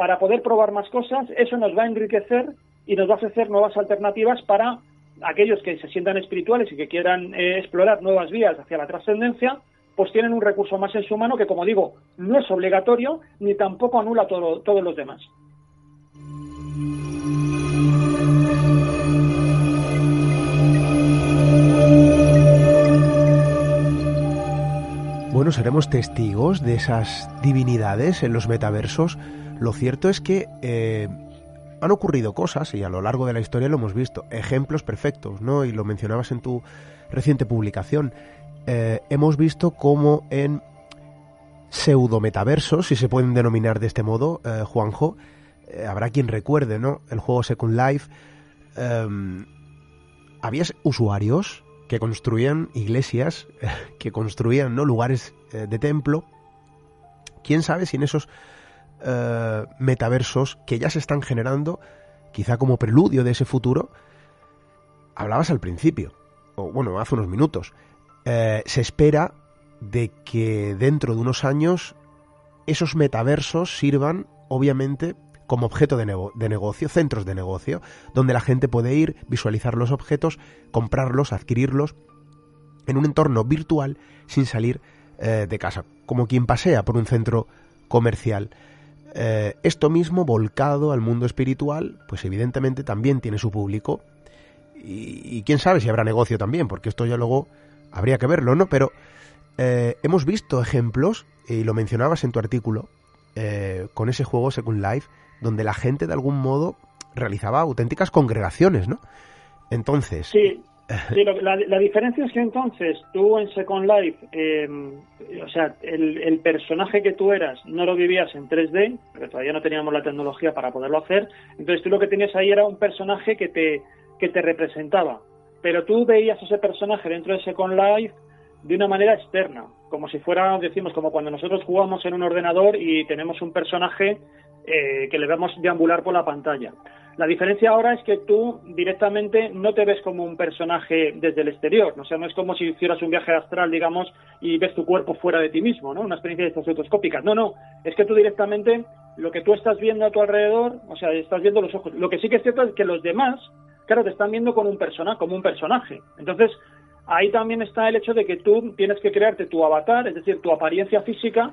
para poder probar más cosas, eso nos va a enriquecer y nos va a ofrecer nuevas alternativas para aquellos que se sientan espirituales y que quieran eh, explorar nuevas vías hacia la trascendencia, pues tienen un recurso más en su mano que, como digo, no es obligatorio ni tampoco anula todo, todos los demás. Bueno, seremos testigos de esas divinidades en los metaversos lo cierto es que eh, han ocurrido cosas, y a lo largo de la historia lo hemos visto, ejemplos perfectos, ¿no? Y lo mencionabas en tu reciente publicación. Eh, hemos visto cómo en pseudo-metaversos, si se pueden denominar de este modo, eh, Juanjo, habrá quien recuerde, ¿no? El juego Second Life. Em, había usuarios que construían iglesias, (laughs) que construían ¿no? lugares de templo. Quién sabe si en esos eh, metaversos que ya se están generando, quizá como preludio de ese futuro, hablabas al principio, o bueno, hace unos minutos, eh, se espera de que dentro de unos años esos metaversos sirvan, obviamente, como objeto de, negocio, centros de negocio, donde la gente puede ir, visualizar los objetos, comprarlos, adquirirlos, en un entorno virtual sin salir eh, de casa, como quien pasea por un centro comercial. Eh, esto mismo volcado al mundo espiritual, pues evidentemente también tiene su público y, quién sabe si habrá negocio también, porque esto ya luego habría que verlo, ¿no? Pero eh, hemos visto ejemplos, y lo mencionabas en tu artículo, eh, con ese juego Second Life, donde la gente de algún modo realizaba auténticas congregaciones, ¿no? Entonces, sí. (laughs) Sí, la, diferencia es que entonces tú en Second Life, em, o sea, el, personaje que tú eras no lo vivías en 3D, porque todavía no teníamos la tecnología para poderlo hacer, entonces tú lo que tenías ahí era un personaje que te, que te representaba, pero tú veías ese personaje dentro de Second Life de una manera externa, como si fuera, decimos, como cuando nosotros jugamos en un ordenador y tenemos un personaje eh, que le vemos deambular por la pantalla. La diferencia ahora es que tú directamente no te ves como un personaje desde el exterior, o sea, no es como si hicieras un viaje astral, digamos, y ves tu cuerpo fuera de ti mismo, ¿no? Una experiencia de estas. No, no, es que tú directamente lo que tú estás viendo a tu alrededor, o sea, estás viendo los ojos. Lo que sí que es cierto es que los demás, claro, te están viendo con un persona, como un personaje. Entonces, ahí también está el hecho de que tú tienes que crearte tu avatar, es decir, tu apariencia física,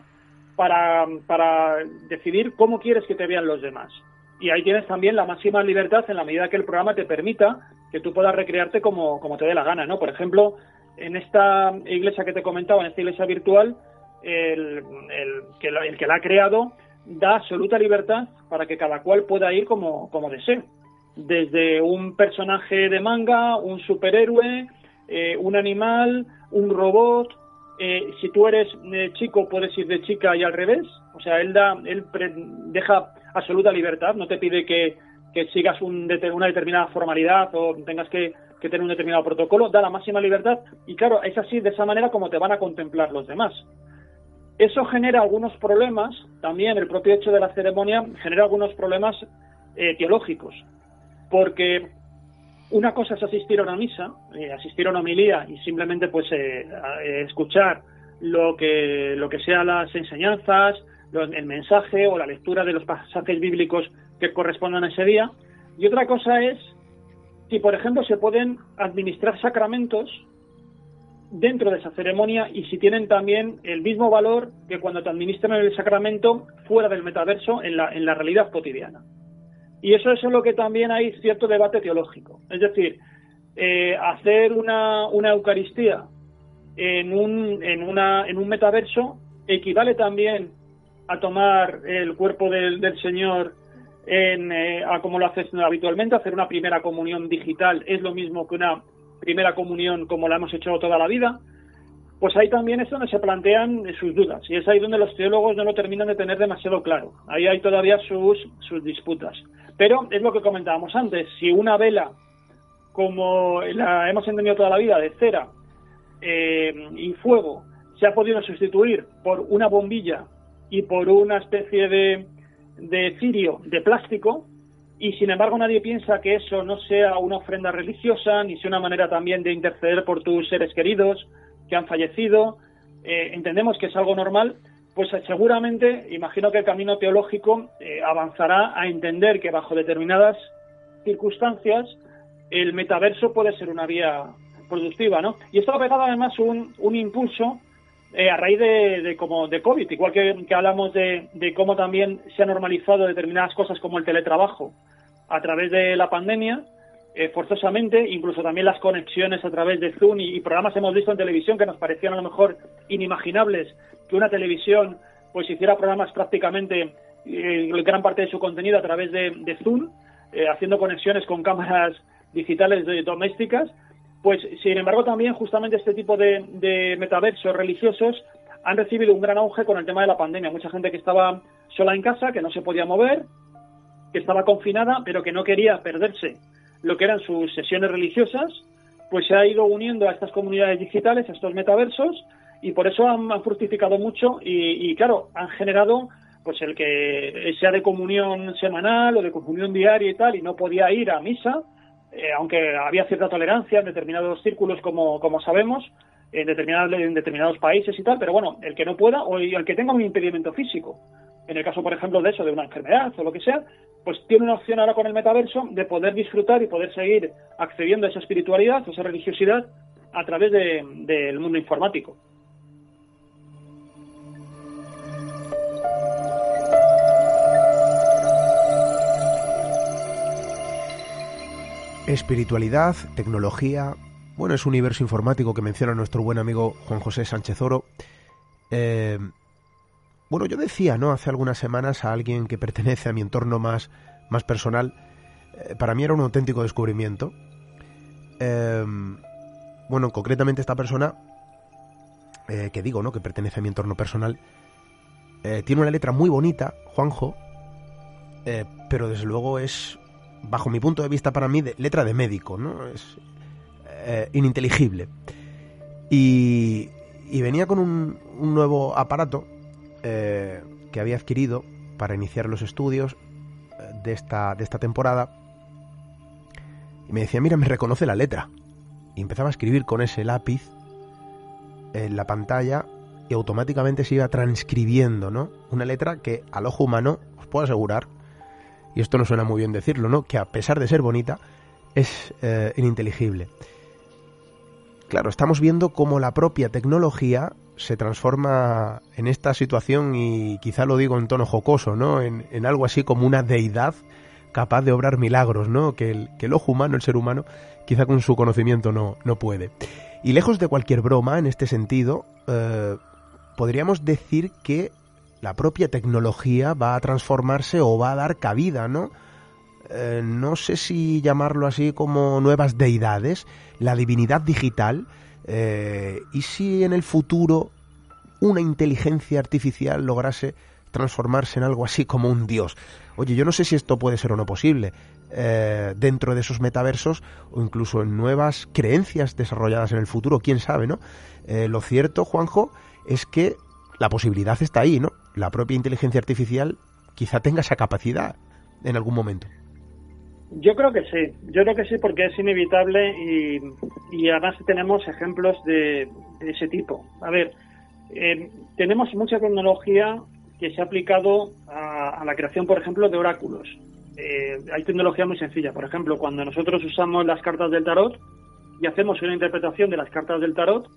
para, para decidir cómo quieres que te vean los demás. Y ahí tienes también la máxima libertad en la medida que el programa te permita que tú puedas recrearte como, como te dé la gana, ¿no? Por ejemplo, en esta iglesia que te comentaba, en esta iglesia virtual, el, el, que, la, el que la ha creado da absoluta libertad para que cada cual pueda ir como, como desee. Desde un personaje de manga, un superhéroe, eh, un animal, un robot. Eh, si tú eres eh, chico, puedes ir de chica y al revés. O sea, él, da, él deja absoluta libertad, no te pide que, sigas un, una determinada formalidad o tengas que, tener un determinado protocolo, da la máxima libertad y claro, es así, de esa manera como te van a contemplar los demás. Eso genera algunos problemas, también el propio hecho de la ceremonia genera algunos problemas eh, teológicos, porque una cosa es asistir a una misa, eh, asistir a una homilía y simplemente pues eh, escuchar lo que, lo que sean las enseñanzas, el mensaje o la lectura de los pasajes bíblicos que correspondan a ese día. Y otra cosa es si, por ejemplo, se pueden administrar sacramentos dentro de esa ceremonia y si tienen también el mismo valor que cuando te administran el sacramento fuera del metaverso en la, en la realidad cotidiana. Y eso es en lo que también hay cierto debate teológico. Es decir, eh, hacer una, una Eucaristía en un, en, una, en un metaverso equivale también a tomar el cuerpo del, del Señor en, eh, a como lo haces habitualmente, hacer una primera comunión digital es lo mismo que una primera comunión como la hemos hecho toda la vida, pues ahí también es donde se plantean sus dudas y es ahí donde los teólogos no lo terminan de tener demasiado claro. Ahí hay todavía sus, sus disputas. Pero es lo que comentábamos antes, si una vela, como la hemos entendido toda la vida, de cera eh, y fuego, se ha podido sustituir por una bombilla y por una especie de, de cirio de plástico, y sin embargo nadie piensa que eso no sea una ofrenda religiosa, ni sea una manera también de interceder por tus seres queridos que han fallecido, eh, entendemos que es algo normal, pues seguramente, imagino que el camino teológico eh, avanzará a entender que bajo determinadas circunstancias el metaverso puede ser una vía productiva, ¿no? Y esto ha pegado además un, un impulso eh, a raíz de, como de COVID, igual que, hablamos de, cómo también se han normalizado determinadas cosas como el teletrabajo a través de la pandemia, eh, forzosamente, incluso también las conexiones a través de Zoom y, programas hemos visto en televisión que nos parecían a lo mejor inimaginables que una televisión pues hiciera programas prácticamente eh, gran parte de su contenido a través de, Zoom, eh, haciendo conexiones con cámaras digitales domésticas pues, sin embargo, también justamente este tipo de, metaversos religiosos han recibido un gran auge con el tema de la pandemia. Mucha gente que estaba sola en casa, que no se podía mover, que estaba confinada, pero que no quería perderse lo que eran sus sesiones religiosas, pues se ha ido uniendo a estas comunidades digitales, a estos metaversos, y por eso han, fructificado mucho y, y, claro, han generado pues el que sea de comunión semanal o de comunión diaria y tal, y no podía ir a misa, eh, aunque había cierta tolerancia en determinados círculos, como, como sabemos, en, determinados, en determinados países y tal, pero bueno, el que no pueda o el que tenga un impedimento físico, en el caso, por ejemplo, de eso, de una enfermedad o lo que sea, pues tiene una opción ahora con el metaverso de poder disfrutar y poder seguir accediendo a esa espiritualidad, a esa religiosidad, a través del mundo informático. Espiritualidad, tecnología, bueno, es un universo informático que menciona nuestro buen amigo Juan José Sánchez Oro. Eh, bueno, yo decía, ¿no? Hace algunas semanas a alguien que pertenece a mi entorno más, más personal, eh, para mí era un auténtico descubrimiento. Eh, bueno, concretamente esta persona, que digo, ¿no? Que pertenece a mi entorno personal, tiene una letra muy bonita, Juanjo, pero desde luego es bajo mi punto de vista para mí, de letra de médico, ¿no? Es eh, ininteligible. Y, venía con un, nuevo aparato eh, que había adquirido para iniciar los estudios eh, de esta, de esta temporada. Y me decía, mira, me reconoce la letra. Y empezaba a escribir con ese lápiz en la pantalla y automáticamente se iba transcribiendo, ¿no? Una letra que al ojo humano, os puedo asegurar, y esto no suena muy bien decirlo, ¿no? Que a pesar de ser bonita, es eh, ininteligible. Claro, estamos viendo cómo la propia tecnología se transforma en esta situación y quizá lo digo en tono jocoso, ¿no? En, en algo así como una deidad capaz de obrar milagros, ¿no? Que el, que el ojo humano, el ser humano, quizá con su conocimiento no, no puede. Y lejos de cualquier broma en este sentido, eh, podríamos decir que la propia tecnología va a transformarse o va a dar cabida, ¿no? Eh, no sé si llamarlo así como nuevas deidades, la divinidad digital, eh, y si en el futuro una inteligencia artificial lograse transformarse en algo así como un dios. Oye, yo no sé si esto puede ser o no posible eh, dentro de esos metaversos o incluso en nuevas creencias desarrolladas en el futuro, quién sabe, ¿no? Eh, lo cierto, Juanjo, es que la posibilidad está ahí, ¿no? La propia inteligencia artificial quizá tenga esa capacidad en algún momento. Yo creo que sí, yo creo que sí porque es inevitable y, y además tenemos ejemplos de, ese tipo. A ver, eh, tenemos mucha tecnología que se ha aplicado a, la creación, por ejemplo, de oráculos. Eh, hay tecnología muy sencilla. Por ejemplo, cuando nosotros usamos las cartas del tarot y hacemos una interpretación de las cartas del tarot,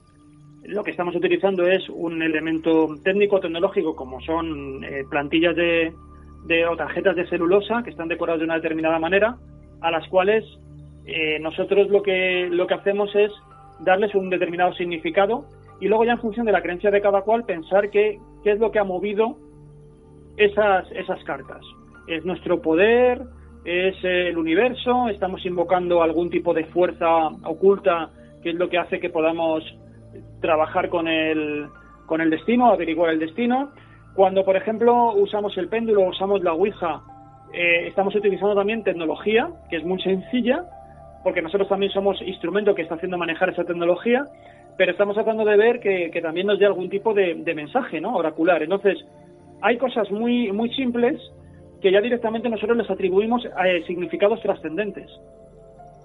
lo que estamos utilizando es un elemento técnico tecnológico como son eh, plantillas de, de, o tarjetas de celulosa que están decoradas de una determinada manera, a las cuales eh, nosotros lo que, lo que hacemos es darles un determinado significado y luego ya en función de la creencia de cada cual pensar qué, qué es lo que ha movido esas, esas cartas. Es nuestro poder, es el universo, estamos invocando algún tipo de fuerza oculta que es lo que hace que podamos trabajar con el, con el destino, averiguar el destino. Cuando, por ejemplo, usamos el péndulo, usamos la Ouija, eh, estamos utilizando también tecnología, que es muy sencilla, porque nosotros también somos instrumento que está haciendo manejar esa tecnología, pero estamos tratando de ver que, también nos dé algún tipo de, mensaje ¿no? oracular. Entonces, hay cosas muy, muy simples que ya directamente nosotros les atribuimos eh, significados trascendentes.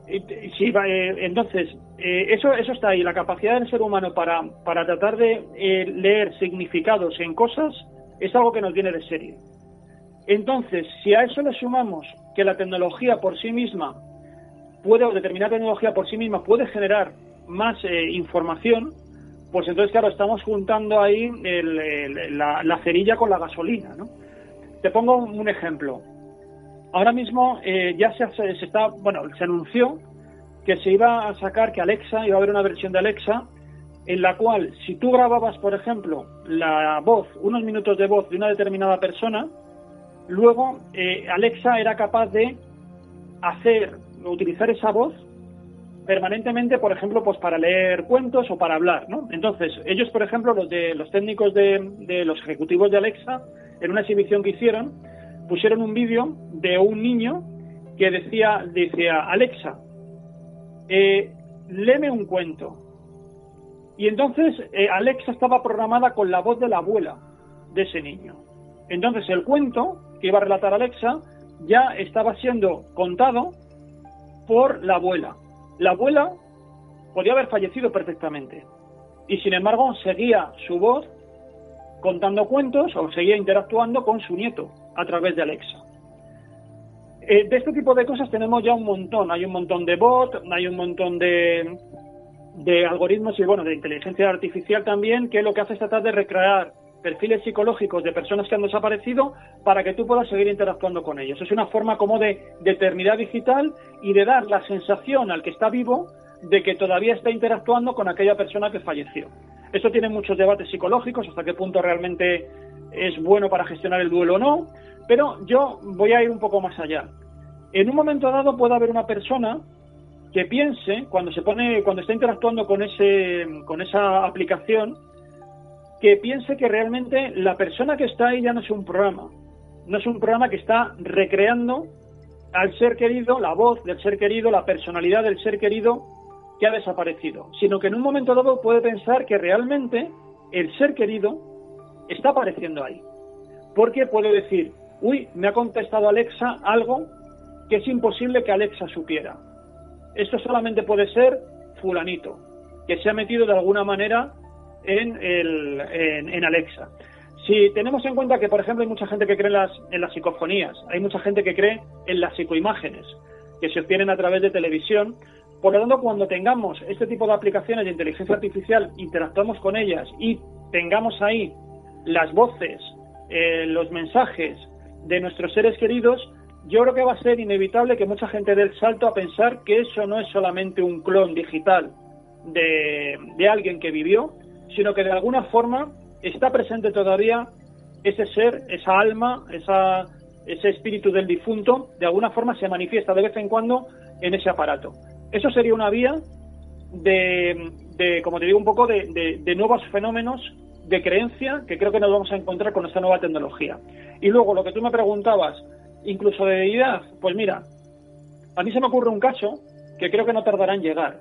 Sí, eh, entonces, eh, eso, eso está ahí. La capacidad del ser humano para, para tratar de leer significados en cosas es algo que nos viene de serie. Entonces, si a eso le sumamos que la tecnología por sí misma puede, o determinada tecnología por sí misma puede generar más información, pues entonces, claro, estamos juntando ahí la, cerilla con la gasolina, ¿no? Te pongo un ejemplo. Ahora mismo eh, ya se, se, está, bueno, se anunció que se iba a sacar que Alexa, iba a haber una versión de Alexa en la cual si tú grababas, por ejemplo, la voz, unos minutos de voz de una determinada persona, luego eh, Alexa era capaz de hacer, utilizar esa voz permanentemente, por ejemplo, pues para leer cuentos o para hablar, ¿no? Entonces, ellos, por ejemplo, los de los técnicos de, los ejecutivos de Alexa, en una exhibición que hicieron, pusieron un vídeo de un niño que decía, decía, Alexa, eh, léeme un cuento. Y entonces eh, Alexa estaba programada con la voz de la abuela de ese niño. Entonces el cuento que iba a relatar Alexa ya estaba siendo contado por la abuela. La abuela podía haber fallecido perfectamente y sin embargo seguía su voz contando cuentos o seguía interactuando con su nieto a través de Alexa. Eh, de este tipo de cosas tenemos ya un montón. Hay un montón de bots, hay un montón de, de algoritmos y bueno, de inteligencia artificial también, que lo que hace es tratar de recrear perfiles psicológicos de personas que han desaparecido para que tú puedas seguir interactuando con ellos. Es una forma como de, eternidad digital y de dar la sensación al que está vivo de que todavía está interactuando con aquella persona que falleció. Esto tiene muchos debates psicológicos, hasta qué punto realmente es bueno para gestionar el duelo o no, pero yo voy a ir un poco más allá. En un momento dado puede haber una persona que piense cuando se pone cuando está interactuando con ese con esa aplicación que piense que realmente la persona que está ahí ya no es un programa, no es un programa que está recreando al ser querido, la voz del ser querido, la personalidad del ser querido que ha desaparecido, sino que en un momento dado puede pensar que realmente el ser querido está apareciendo ahí. Porque puede decir, uy, me ha contestado Alexa algo que es imposible que Alexa supiera. Esto solamente puede ser fulanito, que se ha metido de alguna manera en, el, en, Alexa. Si tenemos en cuenta que, por ejemplo, hay mucha gente que cree en las, en las psicofonías, hay mucha gente que cree en las psicoimágenes que se obtienen a través de televisión, por lo tanto, cuando tengamos este tipo de aplicaciones de inteligencia artificial, interactuamos con ellas y tengamos ahí las voces, eh, los mensajes de nuestros seres queridos, yo creo que va a ser inevitable que mucha gente dé el salto a pensar que eso no es solamente un clon digital de, de alguien que vivió, sino que de alguna forma está presente todavía ese ser, esa alma, esa, ese espíritu del difunto, de alguna forma se manifiesta de vez en cuando en ese aparato. Eso sería una vía de, de como te digo, un poco de, de, nuevos fenómenos de creencia que creo que nos vamos a encontrar con esta nueva tecnología. Y luego, lo que tú me preguntabas, incluso de deidad, pues mira, a mí se me ocurre un caso que creo que no tardará en llegar.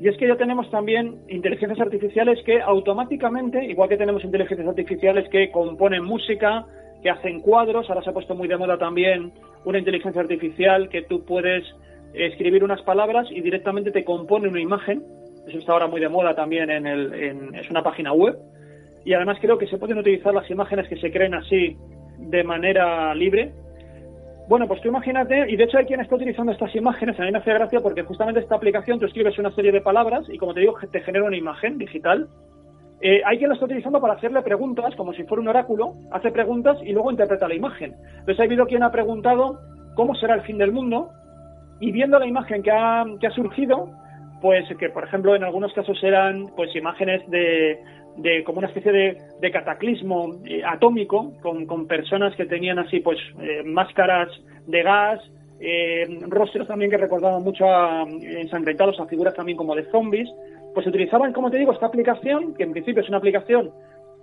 Y es que ya tenemos también inteligencias artificiales que automáticamente, igual que tenemos inteligencias artificiales que componen música, que hacen cuadros, ahora se ha puesto muy de moda también una inteligencia artificial que tú puedes escribir unas palabras y directamente te compone una imagen. Eso está ahora muy de moda también en, el, es una página web. Y además creo que se pueden utilizar las imágenes que se creen así de manera libre bueno, pues tú imagínate, y de hecho hay quien está utilizando estas imágenes, a mí me hace gracia porque justamente esta aplicación tú escribes una serie de palabras y como te digo, te genera una imagen digital. Eh, hay quien lo está utilizando para hacerle preguntas, como si fuera un oráculo, hace preguntas y luego interpreta la imagen. Entonces ha habido quien ha preguntado cómo será el fin del mundo y viendo la imagen que ha, que ha surgido, pues que por ejemplo en algunos casos eran pues imágenes de, de como una especie de, cataclismo eh, atómico con, personas que tenían así pues eh, máscaras de gas eh, rostros también que recordaban mucho a, ensangrentados a figuras también como de zombies. Pues utilizaban como te digo esta aplicación que en principio es una aplicación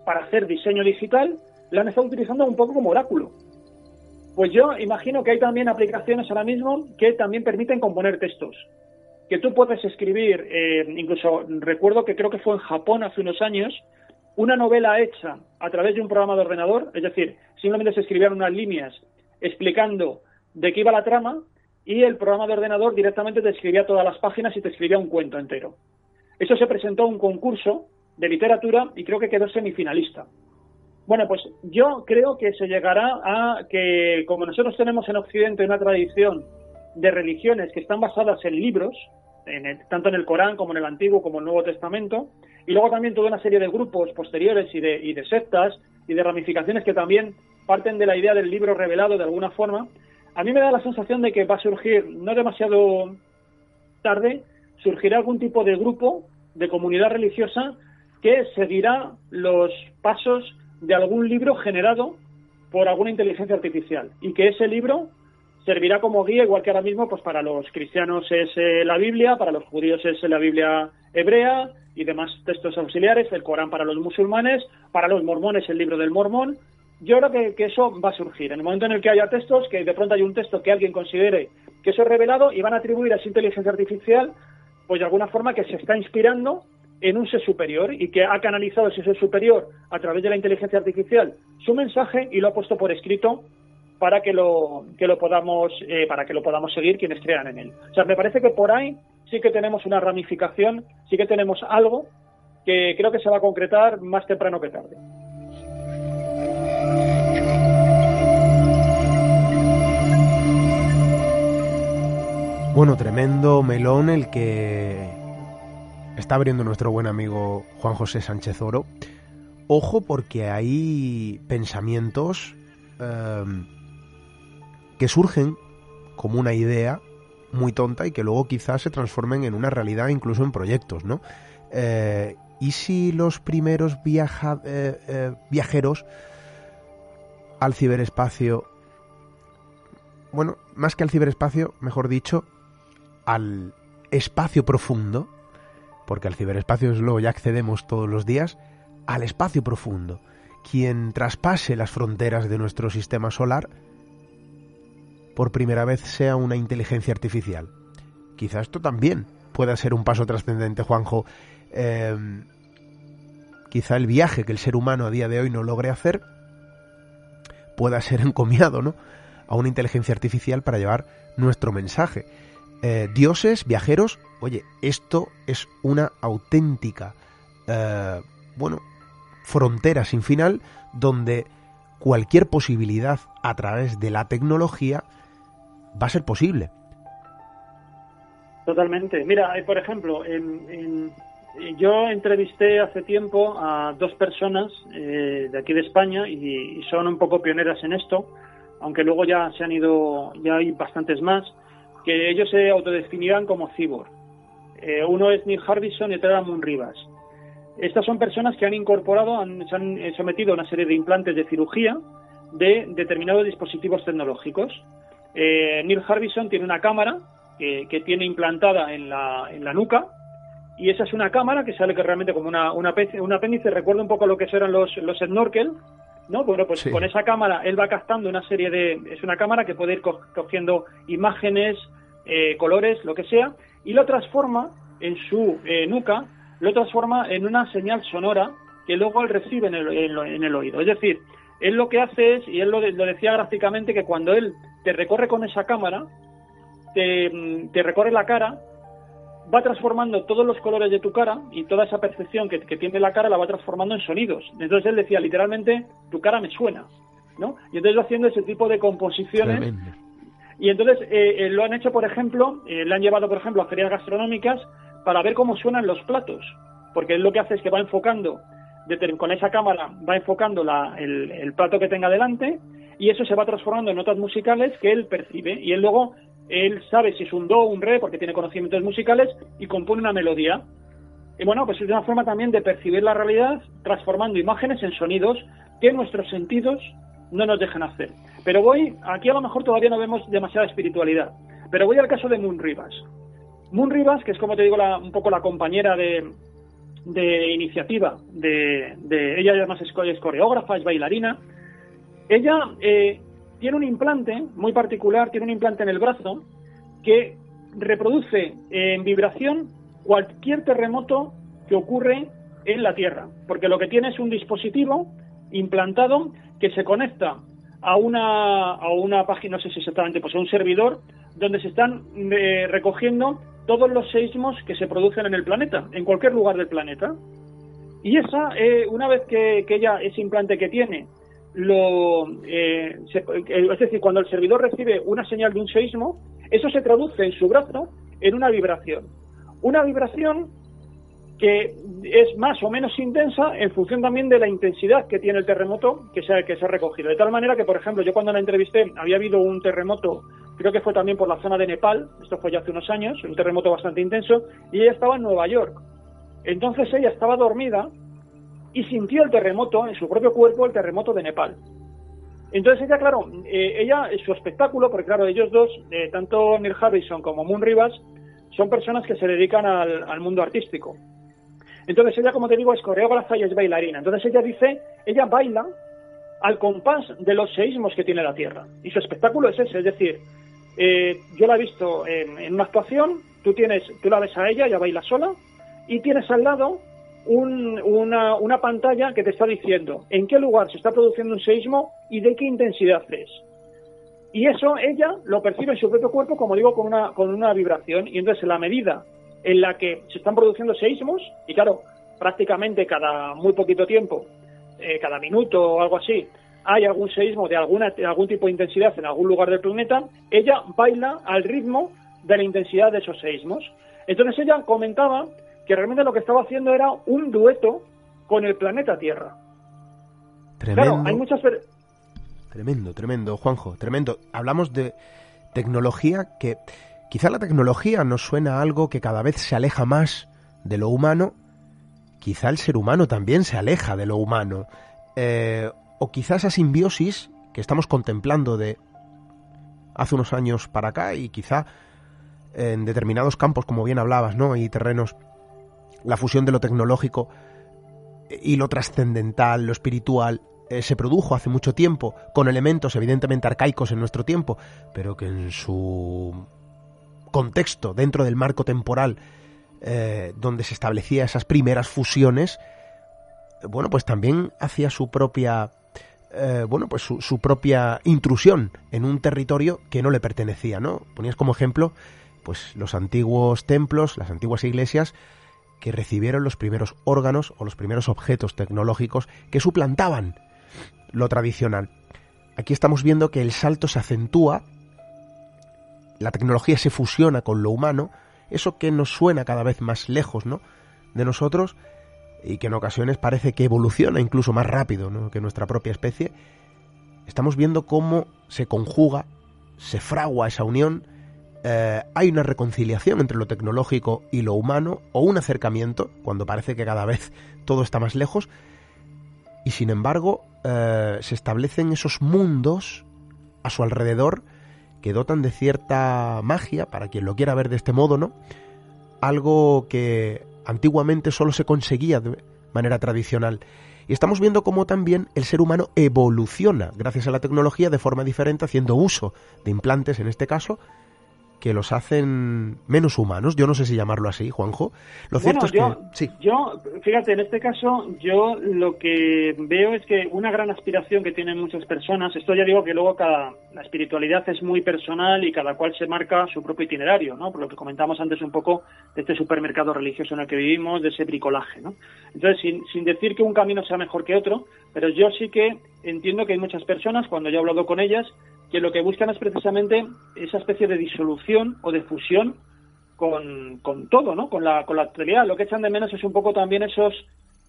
para hacer diseño digital la han estado utilizando un poco como oráculo pues yo imagino que hay también aplicaciones ahora mismo que también permiten componer textos que tú puedes escribir, eh, incluso recuerdo que creo que fue en Japón hace unos años, una novela hecha a través de un programa de ordenador, es decir, simplemente se escribían unas líneas explicando de qué iba la trama y el programa de ordenador directamente te escribía todas las páginas y te escribía un cuento entero. Eso se presentó a un concurso de literatura y creo que quedó semifinalista. Bueno, pues yo creo que se llegará a que, como nosotros tenemos en Occidente una tradición de religiones que están basadas en libros, tanto en el Corán como en el Antiguo como en el Nuevo Testamento, y luego también toda una serie de grupos posteriores y de, y de sectas y de ramificaciones que también parten de la idea del libro revelado de alguna forma, a mí me da la sensación de que va a surgir, no demasiado tarde, surgirá algún tipo de grupo, de comunidad religiosa, que seguirá los pasos de algún libro generado por alguna inteligencia artificial y que ese libro servirá como guía, igual que ahora mismo, pues para los cristianos es eh, la Biblia, para los judíos es la Biblia hebrea y demás textos auxiliares, el Corán para los musulmanes, para los mormones el libro del mormón. Yo creo que, que, eso va a surgir. En el momento en el que haya textos, que de pronto hay un texto que alguien considere que eso es revelado y van a atribuir a esa inteligencia artificial, pues de alguna forma que se está inspirando en un ser superior y que ha canalizado ese ser superior a través de la inteligencia artificial su mensaje y lo ha puesto por escrito para que lo, que lo podamos eh, para que lo podamos seguir quienes crean en él. O sea, me parece que por ahí sí que tenemos una ramificación, sí que tenemos algo que creo que se va a concretar más temprano que tarde. Bueno, tremendo melón el que está abriendo nuestro buen amigo Juan José Sánchez Oro. Ojo porque hay pensamientos em, que surgen como una idea muy tonta y que luego quizás se transformen en una realidad incluso en proyectos, ¿no? Eh, ¿Y si los primeros eh, eh, viajeros al ciberespacio, bueno, más que al ciberespacio, mejor dicho, al espacio profundo, porque al ciberespacio es luego ya accedemos todos los días, al espacio profundo, quien traspase las fronteras de nuestro sistema solar, por primera vez sea una inteligencia artificial. Quizá esto también pueda ser un paso trascendente, Juanjo. Eh, quizá el viaje que el ser humano a día de hoy no logre hacer pueda ser (laughs) encomiado ¿no? a una inteligencia artificial para llevar nuestro mensaje. Eh, dioses, viajeros, oye, esto es una auténtica, eh, bueno, frontera sin final donde cualquier posibilidad a través de la tecnología va a ser posible. Totalmente. Mira, por ejemplo, en, yo entrevisté hace tiempo a dos personas eh, de aquí de España y, son un poco pioneras en esto, aunque luego ya se han ido, ya hay bastantes más, que ellos se autodefinirán como cyborg. Eh, uno es Neil Harbison y otro era Moon Rivas. Estas son personas que han incorporado, han, se han eh, sometido a una serie de implantes de cirugía de determinados dispositivos tecnológicos. Neil Harbison tiene una cámara que, tiene implantada en la, en la nuca, y esa es una cámara que sale que realmente como una, una, un apéndice, recuerda un poco lo que eran los, los snorkel, ¿no? Bueno, pues con esa cámara él va captando una serie de... Es una cámara que puede ir cogiendo imágenes, eh, colores, lo que sea, y lo transforma en su eh, nuca, lo transforma en una señal sonora que luego él recibe en el, en, el oído. Es decir, él lo que hace es, y él lo, lo, decía gráficamente, que cuando él te recorre con esa cámara, te, te recorre la cara, va transformando todos los colores de tu cara y toda esa percepción que, tiene la cara la va transformando en sonidos. Entonces él decía literalmente, tu cara me suena, ¿no? Y entonces va haciendo ese tipo de composiciones. Y entonces eh, eh, lo han hecho, por ejemplo, eh, le han llevado, por ejemplo, a ferias gastronómicas para ver cómo suenan los platos. Porque él lo que hace es que va enfocando, con esa cámara, va enfocando el, el plato que tenga delante y eso se va transformando en notas musicales que él percibe. Y él luego él sabe si es un do un re porque tiene conocimientos musicales y compone una melodía. Y bueno, pues es una forma también de percibir la realidad transformando imágenes en sonidos que nuestros sentidos no nos dejan hacer. Pero voy, aquí a lo mejor todavía no vemos demasiada espiritualidad, pero voy al caso de Moon Rivas. Moon Rivas, que es como te digo un poco la compañera de, iniciativa, de, ella además es, coreógrafa, es bailarina, ella eh, tiene un implante muy particular, tiene un implante en el brazo que reproduce en vibración cualquier terremoto que ocurre en la Tierra, porque lo que tiene es un dispositivo implantado que se conecta a una, a una página, no sé si exactamente, pues a un servidor donde se están eh, recogiendo todos los seismos que se producen en el planeta, en cualquier lugar del planeta. Y esa, eh, una vez que, que ella, ese implante que tiene, lo, eh, eh, es decir, cuando el servidor recibe una señal de un seísmo, eso se traduce en su brazo en una vibración. Una vibración que es más o menos intensa en función también de la intensidad que tiene el terremoto que se, ha, que se ha recogido. De tal manera que, por ejemplo, yo cuando la entrevisté había habido un terremoto, creo que fue también por la zona de Nepal, esto fue ya hace unos años, un terremoto bastante intenso, y ella estaba en Nueva York. Entonces ella estaba dormida y sintió el terremoto en su propio cuerpo, el terremoto de Nepal. Entonces ella, claro, eh, ella, su espectáculo, porque claro, ellos dos, eh, tanto Neil Harrison como Moon Rivas, son personas que se dedican al, mundo artístico. Entonces ella, como te digo, es coreógrafa y es bailarina. Entonces ella dice, ella baila al compás de los seísmos que tiene la Tierra. Y su espectáculo es ese, es decir, eh, yo la he visto en, en, una actuación, tú, tienes, tú la ves a ella, ella baila sola, y tienes al lado una, una, pantalla que te está diciendo en qué lugar se está produciendo un seísmo y de qué intensidad es. Y eso ella lo percibe en su propio cuerpo, como digo, con una, con una vibración. Y entonces, en la medida en la que se están produciendo seísmos, y claro, prácticamente cada muy poquito tiempo, eh, cada minuto o algo así, hay algún seísmo de, alguna, de algún tipo de intensidad en algún lugar del planeta, ella baila al ritmo de la intensidad de esos seísmos. Entonces ella comentaba que realmente lo que estaba haciendo era un dueto con el planeta Tierra. Tremendo. hay muchas... Tremendo, tremendo, Juanjo, tremendo. Hablamos de tecnología que quizá la tecnología nos suena a algo que cada vez se aleja más de lo humano, quizá el ser humano también se aleja de lo humano, eh, o quizá esa simbiosis que estamos contemplando de hace unos años para acá y quizá en determinados campos, como bien hablabas, ¿no? Y terrenos la fusión de lo tecnológico y lo trascendental, lo espiritual, eh, se produjo hace mucho tiempo, con elementos evidentemente arcaicos en nuestro tiempo, pero que en su contexto, dentro del marco temporal eh, donde se establecía esas primeras fusiones, bueno, pues también hacía su propia, eh, bueno, pues su, su, propia intrusión en un territorio que no le pertenecía, ¿no? Ponías como ejemplo, pues los antiguos templos, las antiguas iglesias, que recibieron los primeros órganos o los primeros objetos tecnológicos que suplantaban lo tradicional. Aquí estamos viendo que el salto se acentúa, la tecnología se fusiona con lo humano, eso que nos suena cada vez más lejos, ¿no? de nosotros y que en ocasiones parece que evoluciona incluso más rápido que nuestra propia especie, estamos viendo cómo se conjuga, se fragua esa unión, eh, hay una reconciliación entre lo tecnológico y lo humano, o un acercamiento, cuando parece que cada vez todo está más lejos, y sin embargo eh, se establecen esos mundos a su alrededor que dotan de cierta magia, para quien lo quiera ver de este modo, ¿no? Algo que antiguamente solo se conseguía de manera tradicional. Y estamos viendo cómo también el ser humano evoluciona gracias a la tecnología de forma diferente, haciendo uso de implantes en este caso, que los hacen menos humanos. Yo no sé si llamarlo así, Juanjo. Lo cierto es que sí. yo, fíjate, en este caso, yo lo que veo es que una gran aspiración que tienen muchas personas, esto ya digo que luego cada la espiritualidad es muy personal y cada cual se marca su propio itinerario, ¿no? Por lo que comentamos antes un poco de este supermercado religioso en el que vivimos, de ese bricolaje, ¿no? Entonces, sin, sin decir que un camino sea mejor que otro, pero yo sí que entiendo que hay muchas personas, cuando yo he hablado con ellas, que lo que buscan es precisamente esa especie de disolución o de fusión con, con todo, ¿no? Con la, con la actualidad. Lo que echan de menos es un poco también esos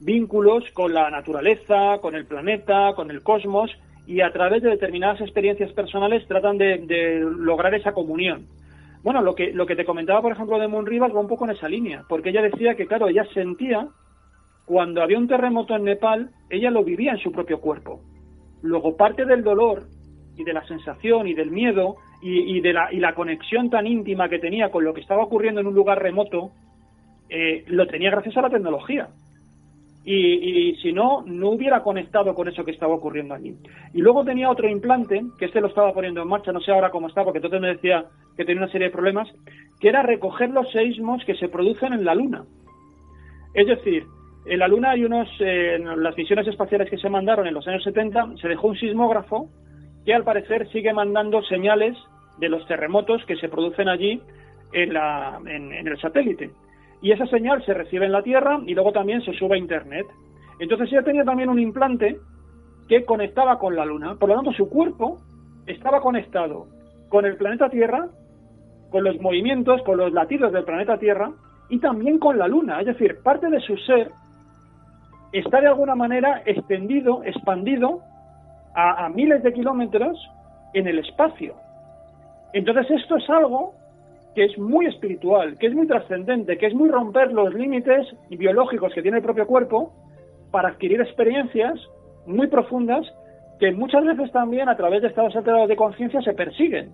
vínculos con la naturaleza, con el planeta, con el cosmos, y a través de determinadas experiencias personales tratan de, lograr esa comunión. Bueno, lo que, lo que te comentaba, por ejemplo, de Moon Rivas va un poco en esa línea, porque ella decía que, claro, ella sentía cuando había un terremoto en Nepal, ella lo vivía en su propio cuerpo. Luego, parte del dolor y de la sensación y del miedo y, de la, y la conexión tan íntima que tenía con lo que estaba ocurriendo en un lugar remoto, eh, lo tenía gracias a la tecnología. Y, si no, no hubiera conectado con eso que estaba ocurriendo allí. Y luego tenía otro implante, que este lo estaba poniendo en marcha, no sé ahora cómo está, porque entonces me decía que tenía una serie de problemas, que era recoger los seísmos que se producen en la Luna. Es decir, en la Luna hay unos, eh, en las misiones espaciales que se mandaron en los años 70, se dejó un sismógrafo que al parecer sigue mandando señales de los terremotos que se producen allí en, la, en, el satélite. Y esa señal se recibe en la Tierra y luego también se sube a Internet. Entonces ella tenía también un implante que conectaba con la Luna. Por lo tanto, su cuerpo estaba conectado con el planeta Tierra, con los movimientos, con los latidos del planeta Tierra y también con la Luna. Es decir, parte de su ser está de alguna manera extendido, expandido a, miles de kilómetros en el espacio. Entonces esto es algo que es muy espiritual, que es muy trascendente, que es muy romper los límites biológicos que tiene el propio cuerpo para adquirir experiencias muy profundas que muchas veces también a través de estados alterados de conciencia se persiguen.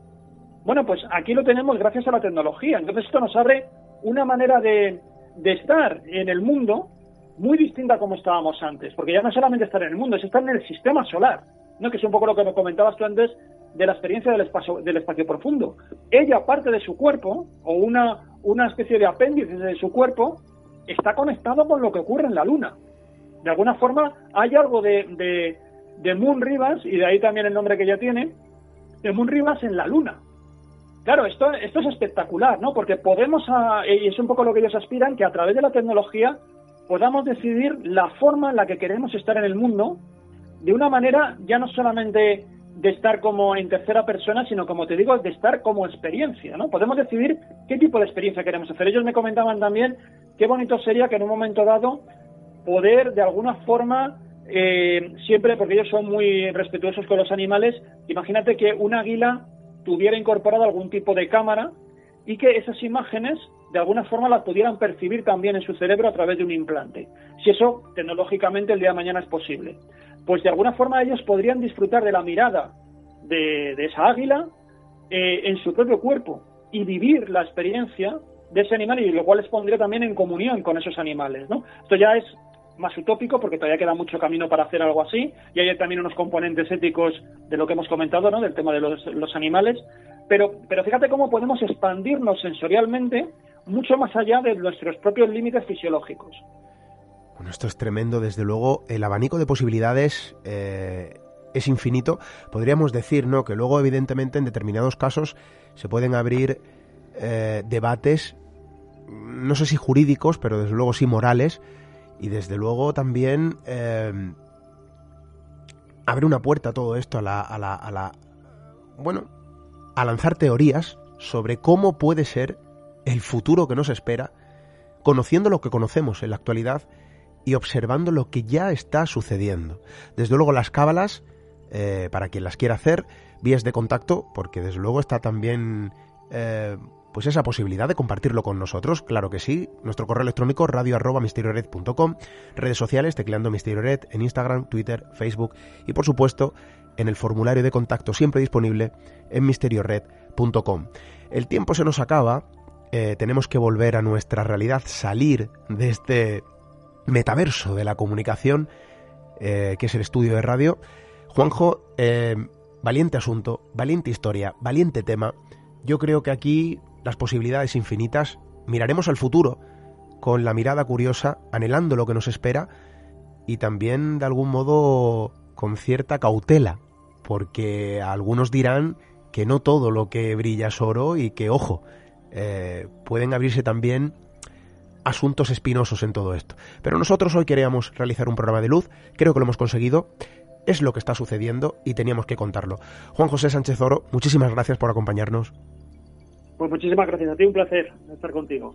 Bueno, pues aquí lo tenemos gracias a la tecnología. Entonces esto nos abre una manera de, estar en el mundo muy distinta como estábamos antes, porque ya no solamente estar en el mundo, es estar en el sistema solar. ¿No? que es un poco lo que me comentabas tú antes de la experiencia del espacio, del espacio profundo. Ella, parte de su cuerpo, o una, una especie de apéndice de su cuerpo, está conectado con lo que ocurre en la Luna. De alguna forma, hay algo de, de, Moon Rivas, y de ahí también el nombre que ella tiene, de Moon Rivas en la Luna. Claro, esto, esto es espectacular, ¿no? Porque podemos, y es un poco lo que ellos aspiran, que a través de la tecnología podamos decidir la forma en la que queremos estar en el mundo de una manera ya no solamente de estar como en tercera persona, sino como te digo, de estar como experiencia, ¿no? Podemos decidir qué tipo de experiencia queremos hacer. Ellos me comentaban también qué bonito sería que en un momento dado poder de alguna forma eh, siempre, porque ellos son muy respetuosos con los animales, imagínate que un águila tuviera incorporado algún tipo de cámara y que esas imágenes de alguna forma las pudieran percibir también en su cerebro a través de un implante. Si eso tecnológicamente el día de mañana es posible pues de alguna forma ellos podrían disfrutar de la mirada de, esa águila eh, en su propio cuerpo y vivir la experiencia de ese animal y lo cual les pondría también en comunión con esos animales, ¿no? Esto ya es más utópico porque todavía queda mucho camino para hacer algo así y hay también unos componentes éticos de lo que hemos comentado, ¿no? Del tema de los, los animales, pero, pero fíjate cómo podemos expandirnos sensorialmente mucho más allá de nuestros propios límites fisiológicos. Bueno, esto es tremendo, desde luego. El abanico de posibilidades eh, es infinito. Podríamos decir, ¿no? Que luego, evidentemente, en determinados casos se pueden abrir eh, debates, no sé si jurídicos, pero desde luego sí morales, y desde luego también eh, abre una puerta a todo esto, a la, a la, a la. Bueno, a lanzar teorías sobre cómo puede ser el futuro que nos espera conociendo lo que conocemos en la actualidad y observando lo que ya está sucediendo. Desde luego las cábalas, eh, para quien las quiera hacer, vías de contacto, porque desde luego está también eh, pues esa posibilidad de compartirlo con nosotros, claro que sí, nuestro correo electrónico radio redes sociales tecleando Misterio Red en Instagram, Twitter, Facebook y por supuesto en el formulario de contacto siempre disponible en misteriored.com. El tiempo se nos acaba, eh, tenemos que volver a nuestra realidad, salir de este metaverso de la comunicación, eh, que es el estudio de radio. Juanjo, eh, valiente asunto, valiente historia, valiente tema. Yo creo que aquí las posibilidades infinitas, miraremos al futuro con la mirada curiosa, anhelando lo que nos espera y también de algún modo con cierta cautela, porque algunos dirán que no todo lo que brilla es oro y que, ojo, eh, pueden abrirse también asuntos espinosos en todo esto. Pero nosotros hoy queríamos realizar un programa de luz, creo que lo hemos conseguido, es lo que está sucediendo y teníamos que contarlo. Juan José Sánchez Oro, muchísimas gracias por acompañarnos. Pues muchísimas gracias a ti, un placer estar contigo.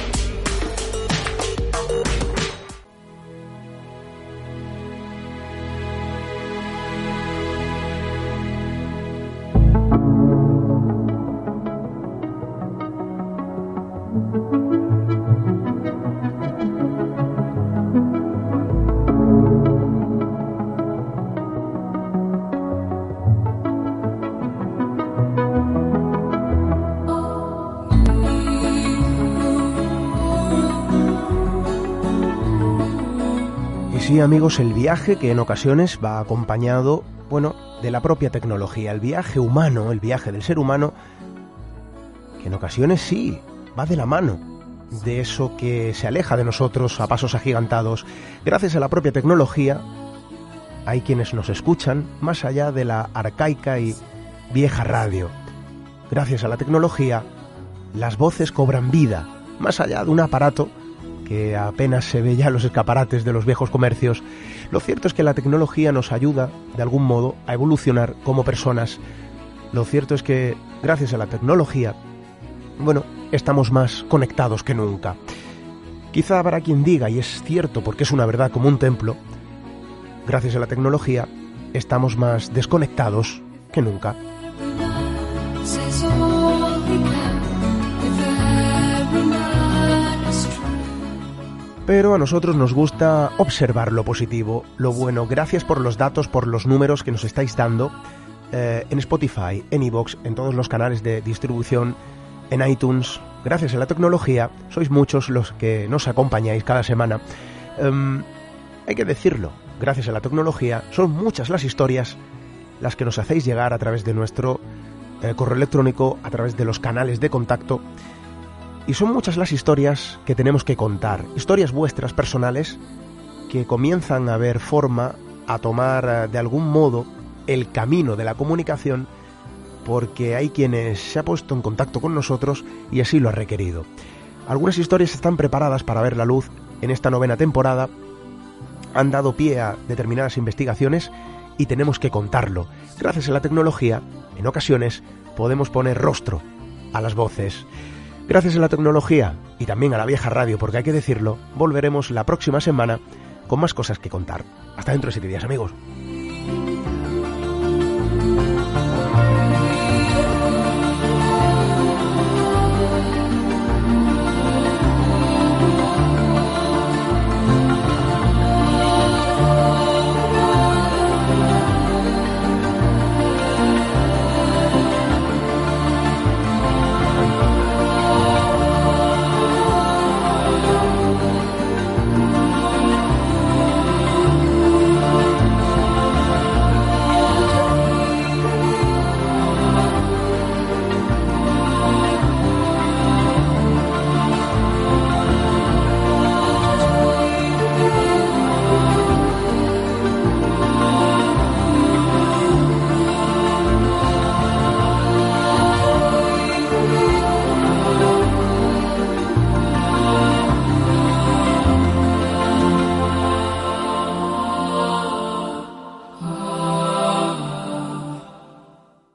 Amigos, el viaje que en ocasiones va acompañado, bueno, de la propia tecnología, el viaje humano, el viaje del ser humano, que en ocasiones sí, va de la mano de eso que se aleja de nosotros a pasos agigantados. Gracias a la propia tecnología, hay quienes nos escuchan más allá de la arcaica y vieja radio. Gracias a la tecnología, las voces cobran vida, más allá de un aparato que apenas se ve ya los escaparates de los viejos comercios, lo cierto es que la tecnología nos ayuda, de algún modo, a evolucionar como personas. Lo cierto es que, gracias a la tecnología, bueno, estamos más conectados que nunca. Quizá habrá quien diga, y es cierto porque es una verdad como un templo, gracias a la tecnología, estamos más desconectados que nunca. Pero a nosotros nos gusta observar lo positivo, lo bueno. Gracias por los datos, por los números que nos estáis dando eh, en Spotify, en iVoox, en todos los canales de distribución, en iTunes. Gracias a la tecnología, sois muchos los que nos acompañáis cada semana. Um, hay que decirlo, gracias a la tecnología, son muchas las historias las que nos hacéis llegar a través de nuestro eh, correo electrónico, a través de los canales de contacto. Y son muchas las historias que tenemos que contar, historias vuestras personales que comienzan a ver forma, a tomar eh, de algún modo el camino de la comunicación, porque hay quienes se ha puesto en contacto con nosotros y así lo ha requerido. Algunas historias están preparadas para ver la luz en esta novena temporada, han dado pie a determinadas investigaciones y tenemos que contarlo. Gracias a la tecnología, en ocasiones podemos poner rostro a las voces. Gracias a la tecnología y también a la vieja radio, porque hay que decirlo, volveremos la próxima semana con más cosas que contar. Hasta dentro de siete días, amigos.